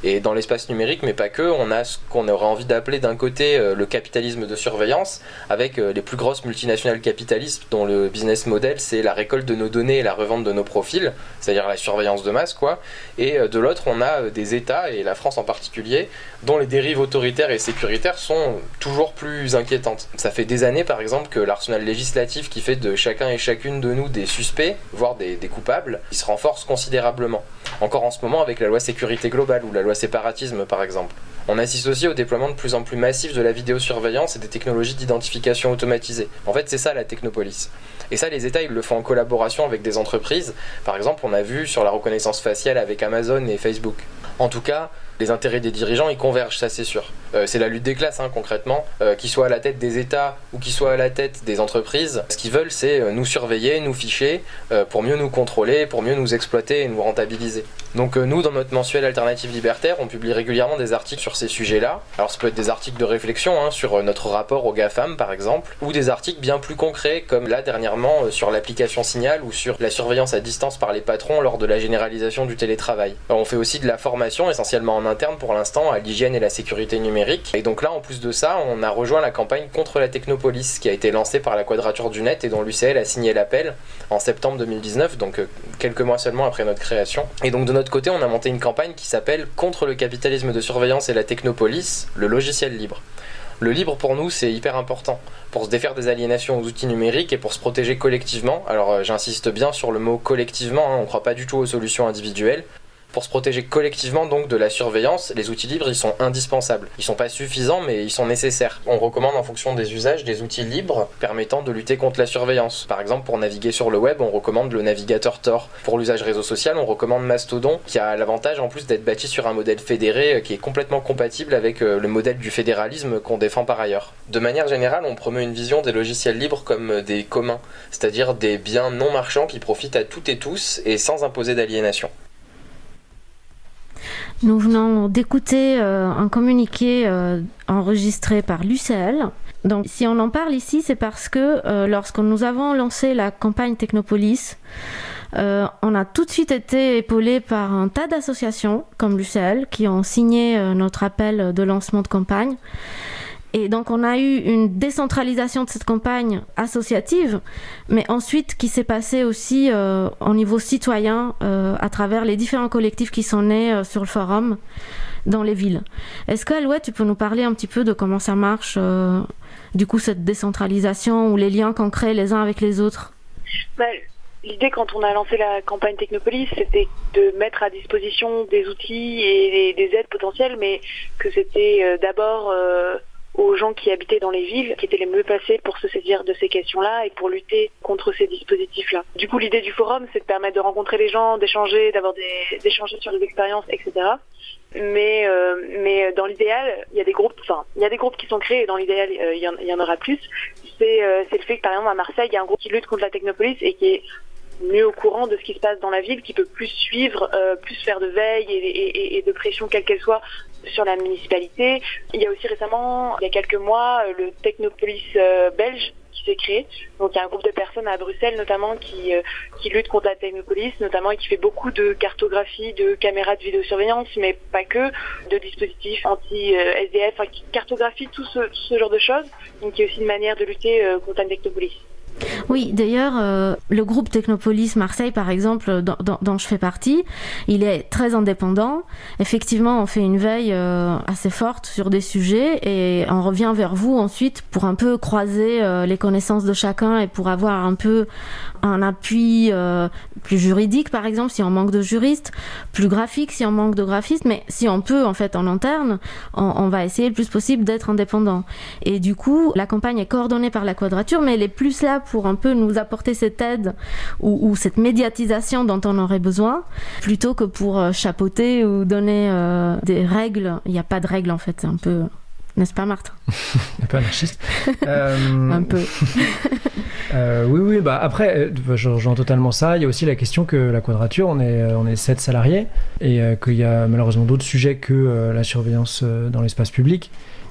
Speaker 6: Et dans l'espace numérique, mais pas que, on a ce qu'on aurait envie d'appeler d'un côté euh, le capitalisme de surveillance, avec euh, les plus grosses multinationales capitalistes dont le business model c'est la récolte de nos données et la revente de nos profils, c'est-à-dire la surveillance de masse, quoi. Et euh, de l'autre, on a des États, et la France en particulier, dont les dérives autoritaires et sécuritaires sont toujours plus inquiétantes. Ça fait des années, par exemple, que l'arsenal législatif qui fait de chacun et chacune de nous des suspects, voire des, coupables, se renforce considérablement. Encore en ce moment avec la loi sécurité globale ou la loi séparatisme par exemple. On assiste aussi au déploiement de plus en plus massif de la vidéosurveillance et des technologies d'identification automatisée. En fait, c'est ça la technopolis. Et ça, les États, ils le font en collaboration avec des entreprises. Par exemple, on a vu sur la reconnaissance faciale avec Amazon et Facebook. En tout cas, les intérêts des dirigeants, ils convergent, ça c'est sûr. Euh, c'est la lutte des classes, hein, concrètement. Euh, qu'ils soient à la tête des États ou qu'ils soient à la tête des entreprises, ce qu'ils veulent, c'est euh, nous surveiller, nous ficher, pour mieux nous contrôler, pour mieux nous exploiter et nous rentabiliser. Donc euh, nous, dans notre mensuel Alternative Libertaire, on publie régulièrement des articles sur ces sujets-là. Alors ça peut être des articles de réflexion hein, sur euh, notre rapport aux GAFAM, par exemple, ou des articles bien plus concrets, comme là dernièrement euh, sur l'application Signal ou sur la surveillance à distance par les patrons lors de la généralisation du télétravail. On fait aussi de la formation, essentiellement en interne pour l'instant, à l'hygiène et la sécurité numérique. Et donc là, en plus de ça, on a rejoint la campagne contre la technopolis qui a été lancée par la Quadrature du Net et dont l'UCL a signé l'appel en septembre 2019, donc quelques mois seulement après notre création. Et donc de notre côté, on a monté une campagne qui s'appelle Contre le capitalisme de surveillance et la technopolis, le logiciel libre. Le libre pour nous, c'est hyper important pour se défaire des aliénations aux outils numériques et pour se protéger collectivement. Alors euh, j'insiste bien sur le mot collectivement, hein, on ne croit pas du tout aux solutions individuelles. Pour se protéger collectivement donc de la surveillance, les outils libres ils sont indispensables. Ils sont pas suffisants mais ils sont nécessaires. On recommande en fonction des usages des outils libres permettant de lutter contre la surveillance. Par exemple pour naviguer sur le web on recommande le navigateur Tor. Pour l'usage réseau social on recommande Mastodon qui a l'avantage en plus d'être bâti sur un modèle fédéré euh, qui est complètement compatible avec euh, le modèle du fédéralisme qu'on défend par ailleurs. De manière générale on promeut une vision des logiciels libres comme euh, des communs, c'est-à-dire des biens non marchands qui profitent à toutes et tous et sans imposer d'aliénation.
Speaker 2: Nous venons d'écouter euh, un communiqué euh, enregistré par l'UCL. Donc si on en parle ici, c'est parce que euh, lorsque nous avons lancé la campagne Technopolis, on a tout de suite été épaulé par un tas d'associations comme l'UCL qui ont signé notre appel de lancement de campagne. Et donc on a eu une décentralisation de cette campagne associative, mais ensuite qui s'est passée aussi euh, au niveau citoyen euh, à travers les différents collectifs qui sont nés euh, sur le forum dans les villes. Est-ce que Alouette, tu peux nous parler un petit peu de comment ça marche, euh, du coup cette décentralisation ou les liens qu'on crée les uns avec les autres?
Speaker 3: Bah, L'idée quand on a lancé la campagne Technopolis, c'était de mettre à disposition des outils et des, des aides potentielles, mais que c'était d'abord aux gens qui habitaient dans les villes qui étaient les mieux placés pour se saisir de ces questions-là et pour lutter contre ces dispositifs-là. Du coup, l'idée du forum, c'est de permettre de rencontrer les gens, d'échanger, d'avoir des d'échanger sur les expériences, etc. Mais euh, mais dans l'idéal, il y a des groupes, enfin, il y a des groupes qui sont créés. Et dans l'idéal, euh, il y, en, il y en aura plus. C'est euh, c'est le fait que par exemple à Marseille, il y a un groupe qui lutte contre la technopolis et qui est mieux au courant de ce qui se passe dans la ville, qui peut plus suivre, euh, plus faire de veille et de pression quelle qu'elle soit sur la municipalité. Il y a aussi récemment, il y a quelques mois, euh, le Technopolis euh, belge qui s'est créé. Donc il y a un groupe de personnes à Bruxelles notamment qui, euh, qui lutte contre la technopolis, notamment et qui fait beaucoup de cartographie, de caméras de vidéosurveillance, mais pas que, de dispositifs anti-SDF, qui cartographie tout ce, genre de choses. Donc y a aussi une manière de lutter euh, contre la technopolis.
Speaker 2: Oui, d'ailleurs, euh, le groupe Technopolis Marseille, par exemple, dont, je fais partie, il est très indépendant. Effectivement, on fait une veille euh, assez forte sur des sujets et on revient vers vous ensuite pour un peu croiser euh, les connaissances de chacun et pour avoir un peu un appui euh, plus juridique, par exemple, si on manque de juristes, plus graphique si on manque de graphistes, mais si on peut, en fait, en interne, on, on va essayer le plus possible d'être indépendant. Et du coup, la campagne est coordonnée par la Quadrature, mais elle est plus là pour un peu nous apporter cette aide ou, ou cette médiatisation dont on aurait besoin, plutôt que pour euh, chapeauter ou donner euh, des règles. Il n'y a pas de règles, en fait, c'est un peu... N'est-ce pas, Marthe?
Speaker 4: Un peu anarchiste. Euh,
Speaker 2: Un peu.
Speaker 4: Euh, oui, oui, bah après, bah, je rejoins totalement ça. Il y a aussi la question que la quadrature, on est, on est 7 salariés et qu'il y a malheureusement d'autres sujets que la surveillance dans l'espace public.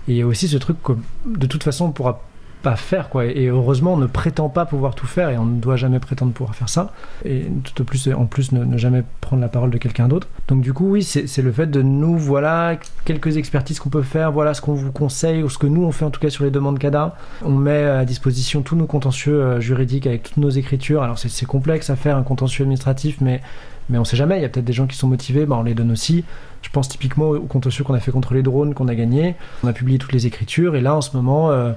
Speaker 4: Et il y a aussi ce truc que de toute façon on pourra pas faire, quoi. Et heureusement, on ne prétend pas pouvoir tout faire et on ne doit jamais prétendre pouvoir faire ça. Et tout au plus, en plus, ne, jamais prendre la parole de quelqu'un d'autre. Donc, du coup, oui, c'est le fait de nous, voilà, quelques expertises qu'on peut faire, voilà ce qu'on vous conseille ou ce que nous on fait en tout cas sur les demandes CADA. On met à disposition tous nos contentieux euh, juridiques avec toutes nos écritures. Alors, c'est c'est complexe à faire un contentieux administratif, mais mais on sait jamais, il y a peut-être des gens qui sont motivés, bah on les donne aussi. Je pense typiquement au contentieux qu'on a fait contre les drones, qu'on a gagné. On a publié toutes les écritures, et là en ce moment, euh,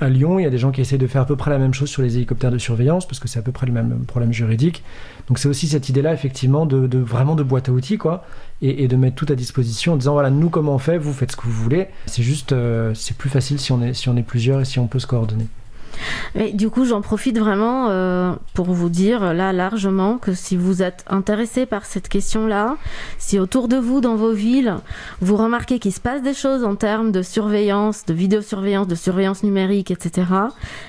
Speaker 4: à Lyon, il y a des gens qui essaient de faire à peu près la même chose sur les hélicoptères de surveillance, parce que c'est à peu près le même problème juridique. Donc c'est aussi cette idée-là, effectivement, de, vraiment de boîte à outils, quoi, et, et de mettre tout à disposition en disant voilà, nous comment on fait, vous faites ce que vous voulez. C'est juste, euh, c'est plus facile si on est si on est plusieurs et si on peut se coordonner.
Speaker 2: Et du coup, j'en profite vraiment euh, pour vous dire là largement que si vous êtes intéressé par cette question-là, si autour de vous, dans vos villes, vous remarquez qu'il se passe des choses en termes de surveillance, de vidéosurveillance, de surveillance numérique, etc.,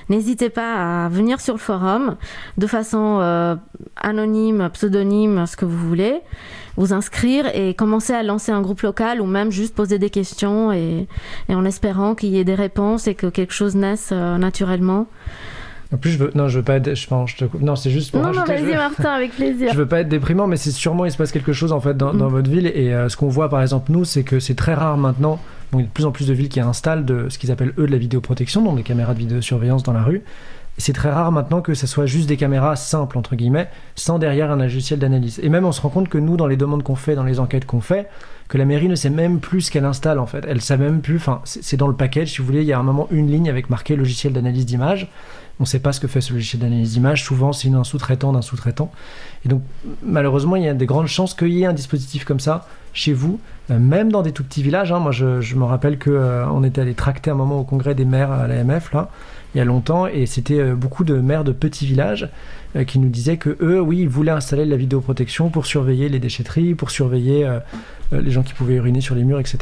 Speaker 2: n'hésitez pas à venir sur le forum de façon euh, anonyme, pseudonyme, ce que vous voulez, vous inscrire et commencer à lancer un groupe local ou même juste poser des questions et, et en espérant qu'il y ait des réponses et que quelque chose naisse euh, naturellement.
Speaker 4: En plus, je veux, non, je veux pas être, je pense, je te. Non, c'est juste pour
Speaker 2: Non, non, vas-y
Speaker 4: veux-
Speaker 2: Martin, avec plaisir.
Speaker 4: Je veux pas être déprimant, mais c'est sûrement il se passe quelque chose en fait dans, dans
Speaker 2: Mm.
Speaker 4: votre ville. Et euh, ce qu'on voit par exemple nous, c'est que c'est très rare maintenant. Bon, il y a de plus en plus de villes qui installent de ce qu'ils appellent eux de la vidéoprotection, donc des caméras de vidéosurveillance dans la rue. C'est très rare maintenant que ce soit juste des caméras simples entre guillemets, sans derrière un logiciel d'analyse. Et même on se rend compte que nous, dans les demandes qu'on fait, dans les enquêtes qu'on fait, que la mairie ne sait même plus ce qu'elle installe en fait. Elle sait même plus. Enfin, c'est dans le package. Si vous voulez, il y a un moment une ligne avec marqué logiciel d'analyse d'image. On ne sait pas ce que fait ce logiciel d'analyse d'image. Souvent, c'est un sous-traitant d'un sous-traitant. Et donc, malheureusement, il y a des grandes chances qu'il y ait un dispositif comme ça chez vous, euh, même dans des tout petits villages. hein. Moi, je, me rappelle que euh, était allé tracter un moment au congrès des maires à l'AMF là, il y a longtemps, et c'était euh, beaucoup de maires de petits villages euh, qui nous disaient que eux, oui, ils voulaient installer de la vidéoprotection pour surveiller les déchetteries, pour surveiller euh, les gens qui pouvaient uriner sur les murs, etc.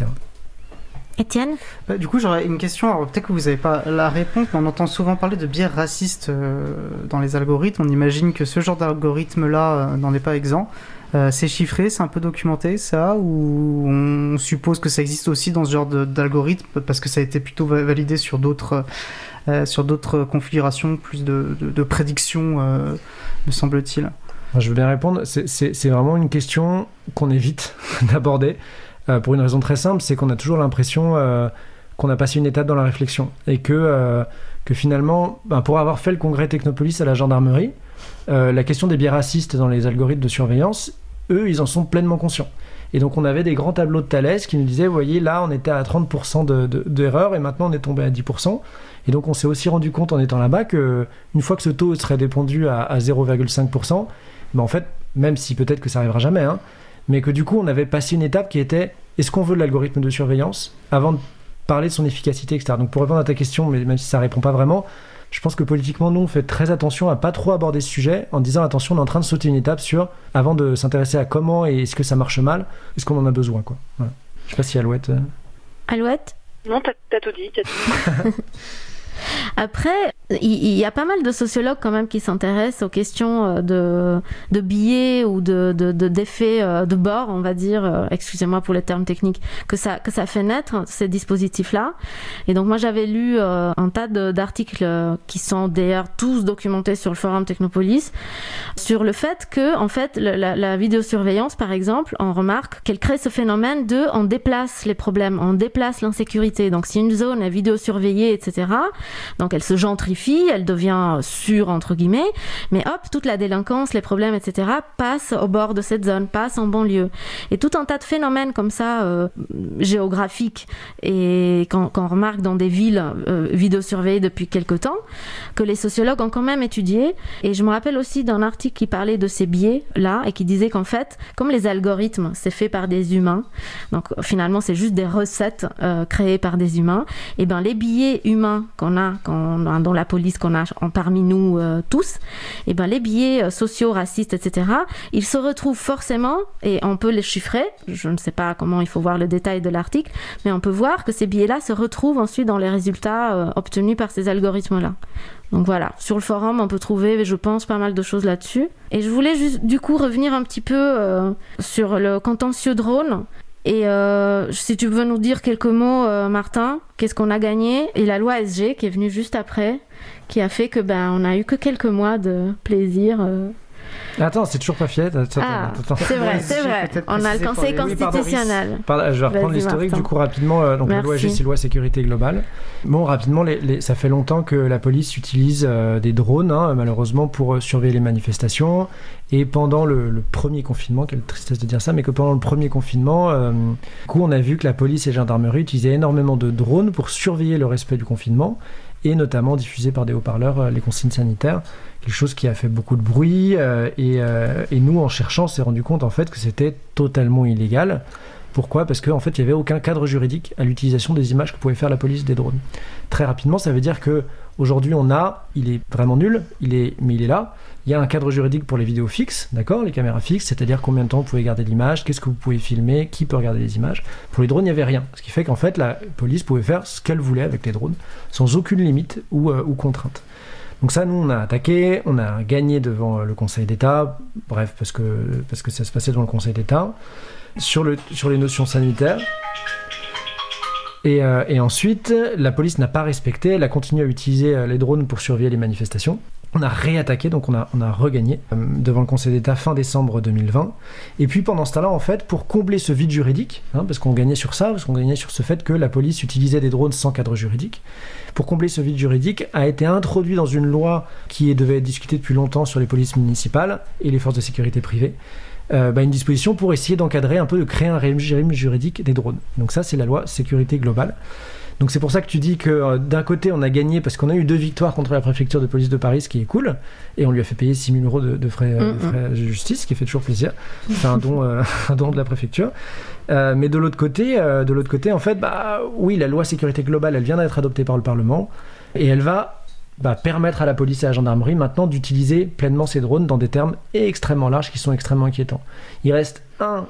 Speaker 2: Étienne?
Speaker 1: Bah, du coup, j'aurais une question. Alors, peut-être que vous n'avez pas la réponse, mais on entend souvent parler de biais racistes euh, dans les algorithmes. On imagine que ce genre d'algorithme-là euh, n'en est pas exempt. Euh, c'est chiffré, c'est un peu documenté, ça Ou on suppose que ça existe aussi dans ce genre de- d'algorithme parce que ça a été plutôt va- validé sur d'autres euh, sur d'autres configurations, plus de, prédictions, euh, me semble-t-il.
Speaker 4: Je veux bien répondre. C'est- vraiment une question qu'on évite d'aborder euh, pour une raison très simple, c'est qu'on a toujours l'impression euh, qu'on a passé une étape dans la réflexion et que, euh, finalement, ben, pour avoir fait le congrès Technopolis à la gendarmerie, euh, la question des biais racistes dans les algorithmes de surveillance, eux, ils en sont pleinement conscients. Et donc on avait des grands tableaux de Thalès qui nous disaient, vous voyez, là on était à 30% de- de- d'erreurs et maintenant on est tombé à 10%. Et donc on s'est aussi rendu compte en étant là-bas que une fois que ce taux serait dépendu à, à 0,5%, ben en fait, même si peut-être que ça arrivera jamais, hein, mais que du coup on avait passé une étape qui était est-ce qu'on veut de l'algorithme de surveillance avant de parler de son efficacité, etc. Donc pour répondre à ta question, mais même si ça répond pas vraiment, je pense que politiquement, nous, on fait très attention à pas trop aborder ce sujet en disant attention, on est en train de sauter une étape sur avant de s'intéresser à comment et est-ce que ça marche mal, est-ce qu'on en a besoin, quoi. Voilà. Je sais pas si Alouette. euh,
Speaker 2: Alouette?
Speaker 3: Non, t'as t'as tout dit. t'as tout dit.
Speaker 2: Après, il y, a pas mal de sociologues quand même qui s'intéressent aux questions euh, de, de biais ou de, de, de- d'effets euh, de bord, on va dire, euh, excusez-moi pour les termes techniques, que ça, que ça fait naître, ces dispositifs-là. Et donc moi j'avais lu un tas d'articles qui sont d'ailleurs tous documentés sur le forum Technopolis, sur le fait que, en fait, la, la vidéosurveillance, par exemple, on remarque qu'elle crée ce phénomène de on déplace les problèmes, on déplace l'insécurité. Donc si une zone est vidéosurveillée, etc., donc elle se gentrifie, elle devient sûre entre guillemets, mais hop, toute la délinquance, les problèmes, etc. passent au bord de cette zone, passent en banlieue. Et tout un tas de phénomènes comme ça, euh, géographiques, et qu'on remarque dans des villes euh, vidéosurveillées depuis quelque temps, que les sociologues ont quand même étudié. Et je me rappelle aussi d'un article qui parlait de ces biais-là, et qui disait qu'en fait, comme les algorithmes, c'est fait par des humains, donc finalement c'est juste des recettes euh, créées par des humains, et ben les biais humains qu'on a, qu'on, dans la police qu'on a en, parmi nous euh, tous, et ben les biais euh, sociaux, racistes, etc., ils se retrouvent forcément, et on peut les chiffrer, je ne sais pas comment il faut voir le détail de l'article, mais on peut voir que ces biais-là se retrouvent ensuite dans les résultats obtenus par ces algorithmes-là. Donc voilà, sur le forum, on peut trouver, je pense, pas mal de choses là-dessus. Et je voulais juste, du coup, revenir un petit peu sur le contentieux drone. Et euh, si tu veux nous dire quelques mots, euh, Martin, qu'est-ce qu'on a gagné Et la loi SG qui est venue juste après, qui a fait que ben on a eu que quelques mois de plaisir. Euh,
Speaker 4: Attends, c'est toujours pas fait.
Speaker 2: Ah, c'est vrai, c'est vrai. On a le Conseil constitutionnel.
Speaker 4: je vais reprendre l'historique du coup rapidement. Euh, donc la loi G, c'est loi sécurité globale. Bon, rapidement, ça fait longtemps que la police utilise euh, des drones, hein, malheureusement, pour euh, surveiller les manifestations. Et pendant le, premier confinement, quelle tristesse de dire ça, mais que pendant le premier confinement, du coup, on a vu que la police et la gendarmerie utilisaient énormément de drones pour surveiller le respect du confinement et notamment diffuser par des haut-parleurs les consignes sanitaires quelque chose qui a fait beaucoup de bruit. Euh, euh, et, nous, en cherchant, on s'est rendu compte en fait que c'était totalement illégal. Pourquoi? Parce qu'en fait, il n'y avait aucun cadre juridique à l'utilisation des images que pouvait faire la police des drones. Très rapidement, ça veut dire que aujourd'hui, on a, il est vraiment nul, il est, mais il est là. Il y a un cadre juridique pour les vidéos fixes, d'accord, les caméras fixes, c'est-à-dire combien de temps vous pouvez garder l'image, qu'est-ce que vous pouvez filmer, qui peut regarder les images. Pour les drones, il n'y avait rien, ce qui fait qu'en fait, la police pouvait faire ce qu'elle voulait avec les drones, sans aucune limite ou, euh, ou contrainte. Donc ça, nous, on a attaqué, on a gagné devant le Conseil d'État, bref, parce que, parce que ça se passait devant le Conseil d'État, sur, le, sur les notions sanitaires. Et, euh, et ensuite, la police n'a pas respecté, elle a continué à utiliser euh, les drones pour surveiller les manifestations. On a réattaqué, donc on a, on a regagné euh, devant le Conseil d'État fin décembre 2020. Et puis pendant ce temps-là, en fait, pour combler ce vide juridique, hein, parce qu'on gagnait sur ça, parce qu'on gagnait sur ce fait que la police utilisait des drones sans cadre juridique, pour combler ce vide juridique, a été introduit dans une loi qui devait être discutée depuis longtemps sur les polices municipales et les forces de sécurité privées. Euh, bah, une disposition pour essayer d'encadrer un peu, de créer un régime juridique des drones. Donc ça, c'est la loi sécurité globale. Donc c'est pour ça que tu dis que euh, d'un côté on a gagné parce qu'on a eu deux victoires contre la préfecture de police de Paris, ce qui est cool, et on lui a fait payer 6 000 euros de, frais, de, frais, de, justice, ce qui fait toujours plaisir. C'est un don, euh, un don de la préfecture. Euh, mais de l'autre côté, de l'autre côté, en fait, bah oui, la loi sécurité globale, elle vient d'être adoptée par le Parlement, et elle va bah, permettre à la police et à la gendarmerie maintenant d'utiliser pleinement ces drones dans des termes extrêmement larges qui sont extrêmement inquiétants. Il reste un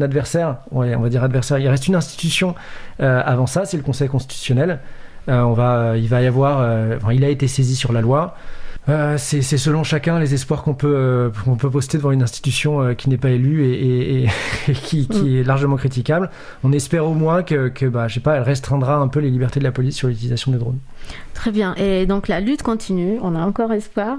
Speaker 4: adversaire, on va dire adversaire, il reste une institution euh, avant ça, c'est le Conseil constitutionnel. Euh, on va, il va y avoir, euh, il a été saisi sur la loi. c'est selon chacun les espoirs qu'on peut, qu'on peut poster devant une institution qui n'est pas élue et, qui, qui mm. est largement critiquable. On espère au moins que, que bah, je sais pas, elle restreindra un peu les libertés de la police sur l'utilisation des drones.
Speaker 2: Très bien. Et donc la lutte continue, on a encore espoir.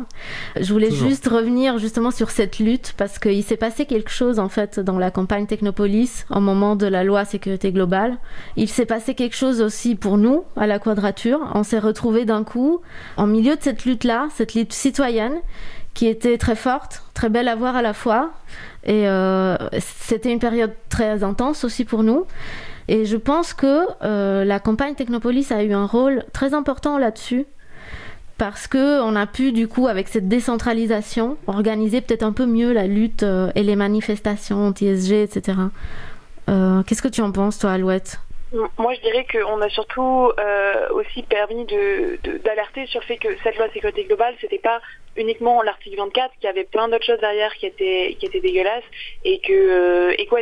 Speaker 2: Je voulais juste revenir justement sur cette lutte parce qu'il s'est passé quelque chose en fait dans la campagne Technopolis au moment de la loi sécurité globale. Il s'est passé quelque chose aussi pour nous à la quadrature. On s'est retrouvés d'un coup en milieu de cette lutte-là, cette lutte citoyenne qui était très forte, très belle à voir à la fois. Et euh, c'était une période très intense aussi pour nous. Et je pense que euh, la campagne Technopolis a eu un rôle très important là-dessus parce que on a pu du coup avec cette décentralisation organiser peut-être un peu mieux la lutte euh, et les manifestations anti-SG, etc. Euh, qu'est-ce que tu en penses toi, Alouette?
Speaker 3: Moi, je dirais qu'on a surtout euh, aussi permis d'alerter de, sur le fait que cette loi sécurité globale, c'était pas uniquement l'article 24, qu'il y avait plein d'autres choses derrière qui étaient qui étaient dégueulasses et que euh, et quoi,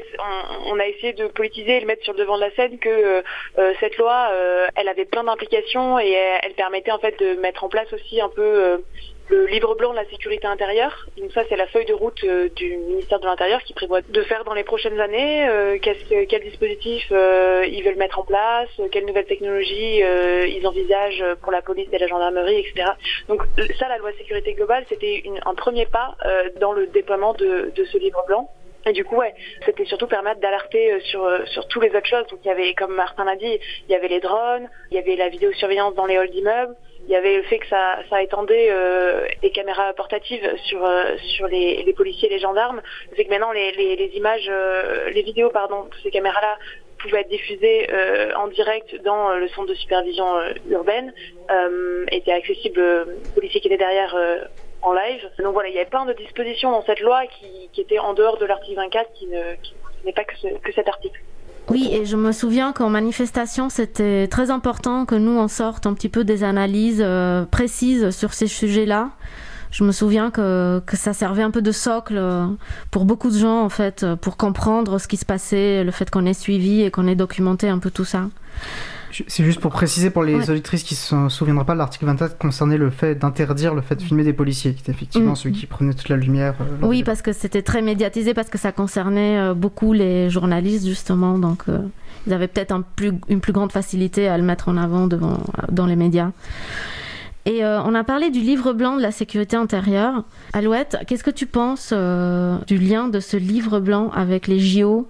Speaker 3: on, a essayé de politiser et le mettre sur le devant de la scène que euh, cette loi, elle avait plein d'implications et elle, elle, permettait en fait de mettre en place aussi un peu le livre blanc de la sécurité intérieure. Donc ça, c'est la feuille de route euh, du ministère de l'Intérieur qui prévoit de faire dans les prochaines années, euh, quel dispositif euh, ils veulent mettre en place, quelles nouvelles technologies ils envisagent pour la police et la gendarmerie, etc. Donc ça, la loi sécurité globale, c'était un premier pas dans le déploiement de, de ce livre blanc. Et du coup, ouais, c'était surtout permettre d'alerter sur sur tous les autres choses. Donc il y avait, comme Martin l'a dit, il y avait les drones, il y avait la vidéosurveillance dans les halls d'immeubles, Il y avait le fait que ça, ça étendait euh, les caméras portatives sur euh, sur les, les, policiers et les gendarmes. Le fait que maintenant les, les, les images, euh, les vidéos pardon, de ces caméras-là pouvaient être diffusées en direct dans le centre de supervision urbaine, étaient accessibles aux policiers qui étaient derrière en live. Donc voilà, il y avait plein de dispositions dans cette loi qui, qui étaient en dehors de l'article 24 qui ne n'est pas que, ce, que cet article.
Speaker 2: Oui, et je me souviens qu'en manifestation, c'était très important que nous, on sorte un petit peu des analyses euh, précises sur ces sujets-là. Je me souviens que, que, ça servait un peu de socle euh, pour beaucoup de gens, en fait, pour comprendre ce qui se passait, le fait qu'on ait suivi et qu'on ait documenté un peu tout ça.
Speaker 1: C'est juste pour préciser pour les auditrices qui ne se souviendraient pas, l'article 24 concernait le fait d'interdire le fait de filmer des policiers, qui était effectivement mm. celui qui prenait toute la lumière.
Speaker 2: Euh, oui, parce que c'était très médiatisé, parce que ça concernait euh, beaucoup les journalistes, justement. Donc, euh, ils avaient peut-être un plus, une plus grande facilité à le mettre en avant devant, dans les médias. Et on a parlé du livre blanc de la sécurité intérieure. Alouette, qu'est-ce que tu penses du lien de ce livre blanc avec les JO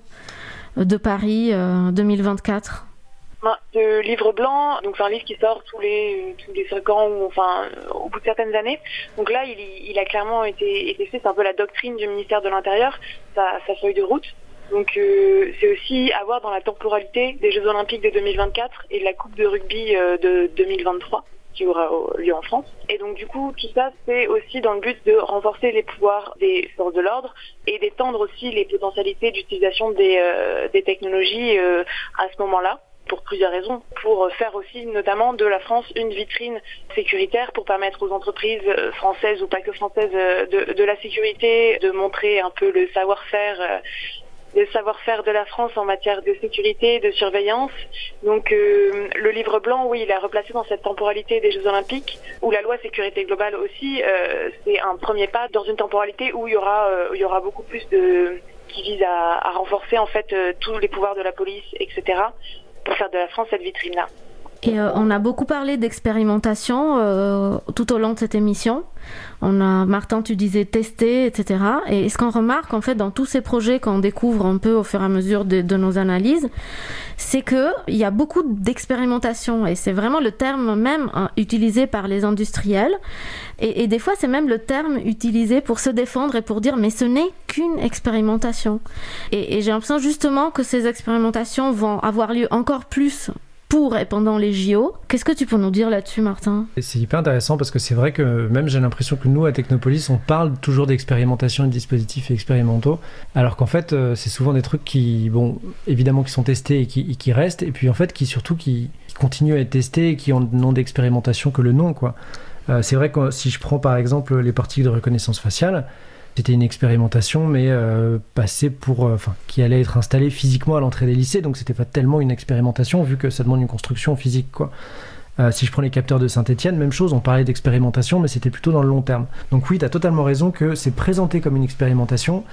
Speaker 2: de Paris 2024
Speaker 3: de livre blanc, donc c'est un livre qui sort tous les tous les cinq ans ou enfin au bout de certaines années. Donc là, il, il a clairement été, été fait, c'est un peu la doctrine du ministère de l'Intérieur, sa, sa feuille de route. Donc euh, c'est aussi avoir dans la temporalité des Jeux Olympiques de 2024 et de la Coupe de rugby euh, de 2023 qui aura lieu en France. Et donc du coup, tout ça, c'est aussi dans le but de renforcer les pouvoirs des forces de l'ordre et d'étendre aussi les potentialités d'utilisation des, euh, des technologies à ce moment-là pour plusieurs raisons. Pour faire aussi notamment de la France une vitrine sécuritaire pour permettre aux entreprises euh, françaises ou pas que françaises euh, de, la sécurité de montrer un peu le savoir-faire euh, le savoir-faire de la France en matière de sécurité de surveillance. Donc le livre blanc, oui, il est replacé dans cette temporalité des Jeux Olympiques, où la loi sécurité globale aussi, c'est un premier pas dans une temporalité où il y aura, il y aura beaucoup plus de qui vise à, à renforcer en fait tous les pouvoirs de la police, etc pour faire de la France cette vitrine-là.
Speaker 2: Et euh, on a beaucoup parlé d'expérimentation euh, tout au long de cette émission. On a, Martin, tu disais tester, etc. Et ce qu'on remarque en fait dans tous ces projets qu'on découvre un peu au fur et à mesure de, nos analyses, c'est que il y a beaucoup d'expérimentation et c'est vraiment le terme même hein, utilisé par les industriels. Et, des fois, c'est même le terme utilisé pour se défendre et pour dire mais ce n'est qu'une expérimentation. Et, et j'ai l'impression justement que ces expérimentations vont avoir lieu encore plus pour et pendant les JO. Qu'est-ce que tu peux nous dire là-dessus, Martin?
Speaker 4: C'est hyper intéressant parce que c'est vrai que même j'ai l'impression que nous, à Technopolis, on parle toujours d'expérimentation et de dispositifs expérimentaux, alors qu'en fait, euh, c'est souvent des trucs qui, bon, évidemment, qui sont testés et qui, restent, et puis en fait, qui surtout qui, continuent à être testés et qui ont nom d'expérimentation que le nom, quoi. Euh, c'est vrai que si je prends par exemple les particules de reconnaissance faciale, c'était une expérimentation, mais euh, pour, euh, enfin, qui allait être installée physiquement à l'entrée des lycées, donc c'était pas tellement une expérimentation vu que ça demande une construction physique, quoi. Euh, si je prends les capteurs de Saint-Etienne, même chose, on parlait d'expérimentation, mais c'était plutôt dans le long terme. Donc oui, tu as totalement raison que c'est présenté comme une expérimentation,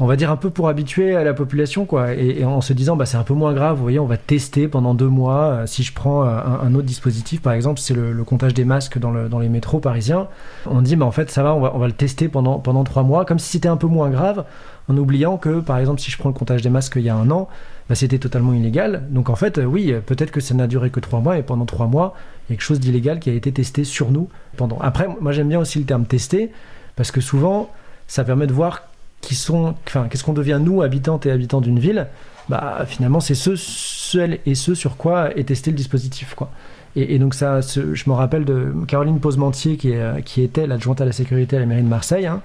Speaker 4: on va dire un peu pour habituer à la population, quoi, et, en se disant, bah, c'est un peu moins grave, vous voyez, on va tester pendant deux mois. Euh, si je prends euh, un, autre dispositif, par exemple, c'est le, comptage des masques dans, le, dans, les métros parisiens, on dit, bah, en fait, ça va on, va, on va le tester pendant, pendant trois mois, comme si c'était un peu moins grave, en oubliant que, par exemple, si je prends le comptage des masques il y a un an, bah, c'était totalement illégal. Donc en fait, oui, peut-être que ça n'a duré que trois mois, et pendant trois mois, il y a quelque chose d'illégal qui a été testé sur nous pendant. Après, moi j'aime bien aussi le terme tester, parce que souvent, ça permet de voir qu'est-ce qu'on devient nous, habitantes et habitants d'une ville. Bah, finalement, c'est ceux, celles et ceux sur quoi est testé le dispositif, quoi. Et, donc ça, je me rappelle de Caroline Posementier, qui, est, qui était l'adjointe à la sécurité à la mairie de Marseille, hein,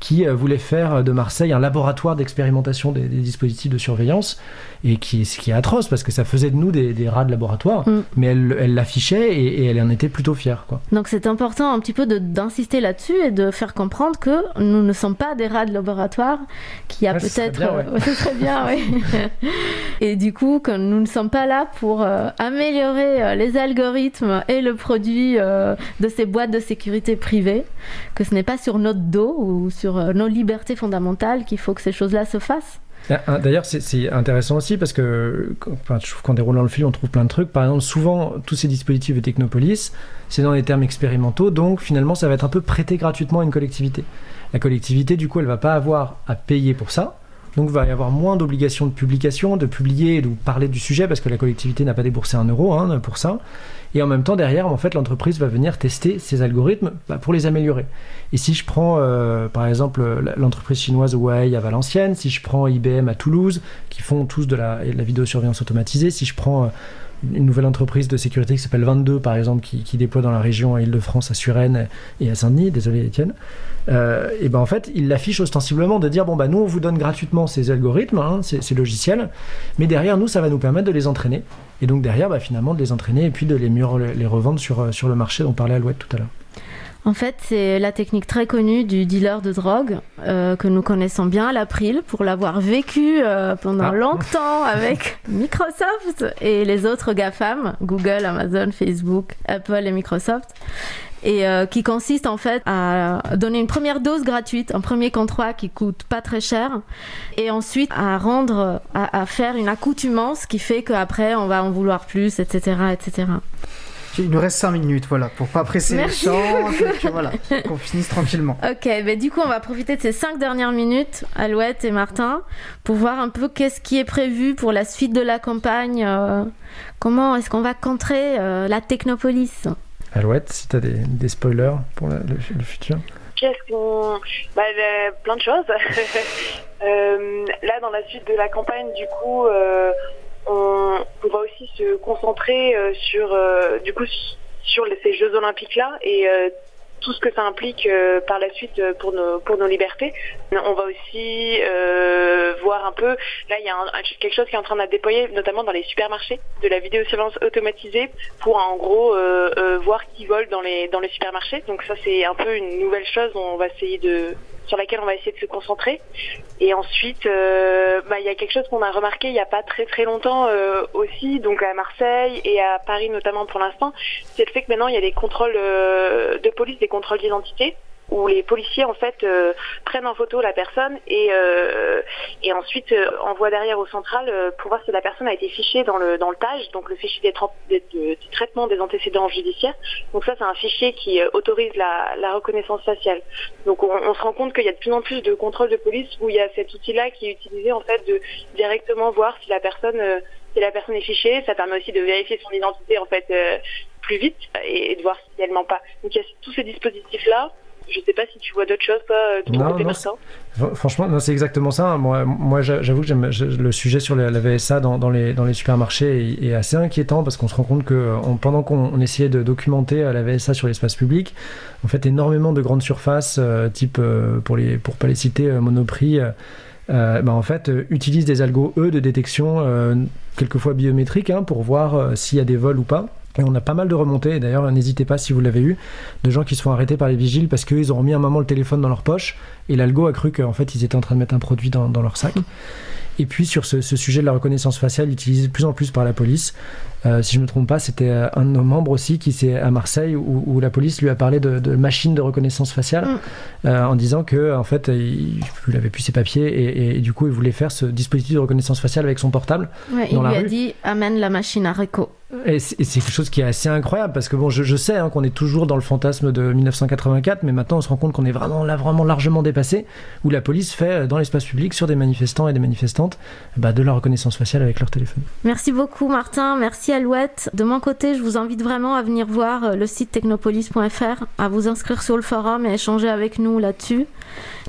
Speaker 4: qui euh, voulait faire de Marseille un laboratoire d'expérimentation des, dispositifs de surveillance, et qui, ce qui est atroce, parce que ça faisait de nous des, rats de laboratoire, mm. mais elle l'affichait et, elle en était plutôt fière. Quoi.
Speaker 2: Donc c'est important un petit peu d'insister là-dessus et de faire comprendre que nous ne sommes pas des rats de laboratoire, qui a peut-être...
Speaker 4: Ce
Speaker 2: serait bien, oui. et du coup, que nous ne sommes pas là pour euh, améliorer euh, les algorithmes et le produit de ces boîtes de sécurité privées, que ce n'est pas sur notre dos ou sur euh, nos libertés fondamentales qu'il faut que ces choses-là se fassent.
Speaker 4: Ah, ah, d'ailleurs, c'est intéressant aussi parce que enfin, je trouve qu'en déroulant le fil, on trouve plein de trucs. Par exemple, souvent, tous ces dispositifs de Technopolis, c'est dans les termes expérimentaux, donc finalement, ça va être un peu prêté gratuitement à une collectivité. La collectivité, du coup, elle va pas avoir à payer pour ça. Donc il va y avoir moins d'obligations de publication, de publier de parler du sujet parce que la collectivité n'a pas déboursé un euro hein, pour ça. Et en même temps, derrière, en fait, l'entreprise va venir tester ses algorithmes bah, pour les améliorer. Et si je prends, euh, par exemple, l'entreprise chinoise Huawei à Valenciennes, si je prends IBM à Toulouse, qui font tous de la, de la vidéosurveillance automatisée, si je prends euh, une nouvelle entreprise de sécurité qui s'appelle 22 par exemple qui, déploie dans la région à Île-de-France, à Suresnes et à Saint-Denis, désolé Étienne, euh, et ben en fait il l'affiche ostensiblement de dire bon bah nous on vous donne gratuitement ces algorithmes, hein, ces, logiciels, mais derrière nous ça va nous permettre de les entraîner et donc derrière bah, finalement de les entraîner et puis de les mieux revendre euh, sur le marché dont parlait Alouette tout à l'heure.
Speaker 2: En fait, c'est la technique très connue du dealer de drogue euh, que nous connaissons bien à l'April pour l'avoir vécu euh, pendant ah. longtemps avec Microsoft et les autres GAFAM, Google, Amazon, Facebook, Apple et Microsoft. Et euh, qui consiste en fait à donner une première dose gratuite, un premier contrat qui coûte pas très cher, et ensuite à rendre, à, à faire une accoutumance qui fait qu'après on va en vouloir plus, etc., etc.
Speaker 1: Il nous reste 5 minutes, voilà, pour pas presser les champs, voilà, qu'on finisse tranquillement.
Speaker 2: Ok, mais du coup, on va profiter de ces 5 dernières minutes, Alouette et Martin, pour voir un peu qu'est-ce qui est prévu pour la suite de la campagne. Euh, comment est-ce qu'on va contrer euh, la technopolis?
Speaker 4: Alouette, si tu as des, spoilers pour le, futur
Speaker 3: Qu'est-ce qu'on. Bah, plein de choses. Euh, là, dans la suite de la campagne, du coup, on, va aussi se concentrer euh, sur euh, du coup sur ces Jeux Olympiques là et euh, tout ce que ça implique par la suite pour nos pour nos libertés. On va aussi voir un peu. Là, il y a quelque chose qui est en train de déployer, notamment dans les supermarchés, de la vidéosurveillance automatisée pour en gros voir qui vole dans les dans les supermarchés. Donc ça, c'est un peu une nouvelle chose. On va essayer de sur laquelle on va essayer de se concentrer. Et ensuite, euh, bah, il y a quelque chose qu'on a remarqué il n'y a pas très très longtemps euh, aussi, donc à Marseille et à Paris notamment pour l'instant, c'est le fait que maintenant il y a des contrôles euh, de police, des contrôles d'identité où les policiers en fait euh, prennent en photo la personne et euh, et ensuite euh, envoient derrière au central pour voir si la personne a été fichée dans le dans le TAGE, donc le fichier des, du traitement des antécédents judiciaires. Donc ça c'est un fichier qui autorise la, la, reconnaissance faciale. Donc on, on se rend compte qu'il y a de plus en plus de contrôles de police où il y a cet outil-là qui est utilisé en fait de directement voir si la personne si la personne est fichée. Ça permet aussi de vérifier son identité en fait plus vite et, de voir si elle ment pas. Donc il y a tous ces dispositifs là je sais pas si tu vois d'autres choses, toi, de ton côté,
Speaker 4: Franchement, non, c'est exactement ça. Moi, moi j'avoue que j'aime le sujet sur la, VSA dans, dans, les, dans les supermarchés est, assez inquiétant parce qu'on se rend compte que pendant qu'on essayait de documenter euh, la VSA sur l'espace public, en fait, énormément de grandes surfaces, euh, type, euh, pour les pour pas les citer, Monoprix, bah, en fait, utilisent des algos, eux, de détection, quelquefois biométriques, hein, pour voir s'il y a des vols ou pas. Et on a pas mal de remontées, d'ailleurs n'hésitez pas si vous l'avez eu, de gens qui se font arrêter par les vigiles parce qu'ils ont mis un moment le téléphone dans leur poche et l'algo a cru qu'en fait ils étaient en train de mettre un produit dans, dans leur sac. Et puis sur ce, sujet de la reconnaissance faciale utilisé de plus en plus par la police, euh, si je ne me trompe pas, c'était euh, un de nos membres aussi qui c'est à Marseille où, la police lui a parlé de, de machine de reconnaissance faciale mm. euh, en disant que en fait il n'avait plus ses papiers et, du coup il voulait faire ce dispositif de reconnaissance faciale avec son portable.
Speaker 2: il lui a dit amène la machine à Reco.
Speaker 4: Et c'est quelque chose qui est assez incroyable parce que bon, je, sais hein, qu'on est toujours dans le fantasme de 1984, mais maintenant on se rend compte qu'on est vraiment là, vraiment largement dépassé, où la police fait dans l'espace public sur des manifestants et des manifestantes bah, de la reconnaissance faciale avec leur téléphone.
Speaker 2: Merci beaucoup Martin, merci Alouette. De mon côté, je vous invite vraiment à venir voir euh, le site technopolis.fr, à vous inscrire sur le forum et échanger avec nous là-dessus.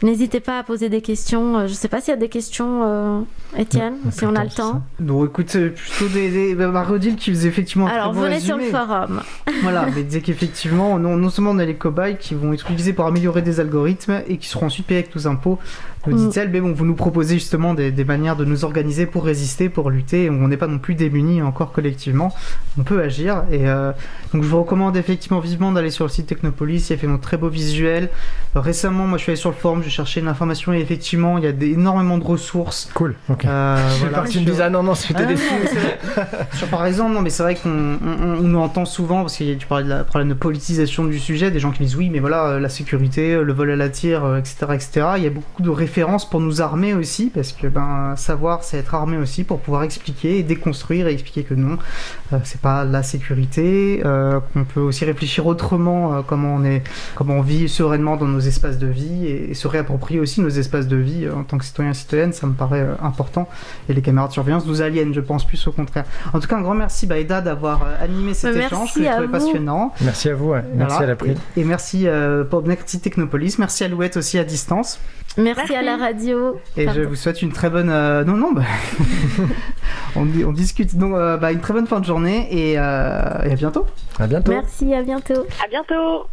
Speaker 2: N'hésitez pas à poser des questions. Euh, je ne sais pas s'il y a des questions, euh, Étienne, si on a le temps.
Speaker 1: Non, écoute, plutôt des, des bah, qui faisait effectivement.
Speaker 2: Alors, venez sur le forum.
Speaker 1: voilà, mais disait qu'effectivement, non, non, seulement on a les cobayes qui vont être utilisés pour améliorer des algorithmes et qui seront ensuite payés avec tous impôts, mm. mais bon, vous nous proposez justement des, manières de nous organiser pour résister, pour lutter. On n'est pas non plus démunis encore collectivement. On peut agir. Et euh, donc, je vous recommande effectivement vivement d'aller sur le site Technopolis. Il y a fait un très beau visuel. récemment, moi, je suis allé sur le forum, j'ai cherché une information et effectivement, il y a énormément de ressources.
Speaker 4: Cool. Ok. Euh, voilà, tu me disais, ah non, non, c'était des
Speaker 1: Sur par exemple, non, mais c'est vrai qu'on on, nous entend souvent, parce que tu parlais de la problème de politisation du sujet, des gens qui disent oui, mais voilà, euh, la sécurité, euh, le vol à la tire, etc., euh, etc. Il y a beaucoup de références pour nous armer aussi, parce que ben, savoir, c'est être armé aussi pour pouvoir expliquer et déconstruire et expliquer que non, c'est pas la sécurité, qu'on peut aussi réfléchir autrement, comment on est, comment on vit sereinement dans nos espaces de vie et, se réapproprier aussi nos espaces de vie euh, en tant que citoyens et citoyennes, ça me paraît euh, important. Et les caméras de surveillance nous aliènent, je pense, plus au contraire. En tout cas, un grand merci Baïda d'avoir euh, animé cet
Speaker 2: Bah,
Speaker 1: échange,
Speaker 2: merci
Speaker 1: que j'ai
Speaker 2: à
Speaker 1: trouvé
Speaker 2: vous.
Speaker 1: passionnant.
Speaker 4: Merci à vous, ouais. merci
Speaker 1: Voilà.
Speaker 4: à l'April.
Speaker 1: Et, et merci euh, pour merci Technopolis, merci à Louette aussi à distance.
Speaker 2: Merci, à la radio.
Speaker 1: Et
Speaker 2: Pardon.
Speaker 1: je vous souhaite une très bonne. euh, Non, non, bah... on, di- on discute. Donc, euh, bah, une très bonne fin de journée et, euh, et à bientôt.
Speaker 4: À bientôt.
Speaker 2: Merci, à bientôt.
Speaker 3: À bientôt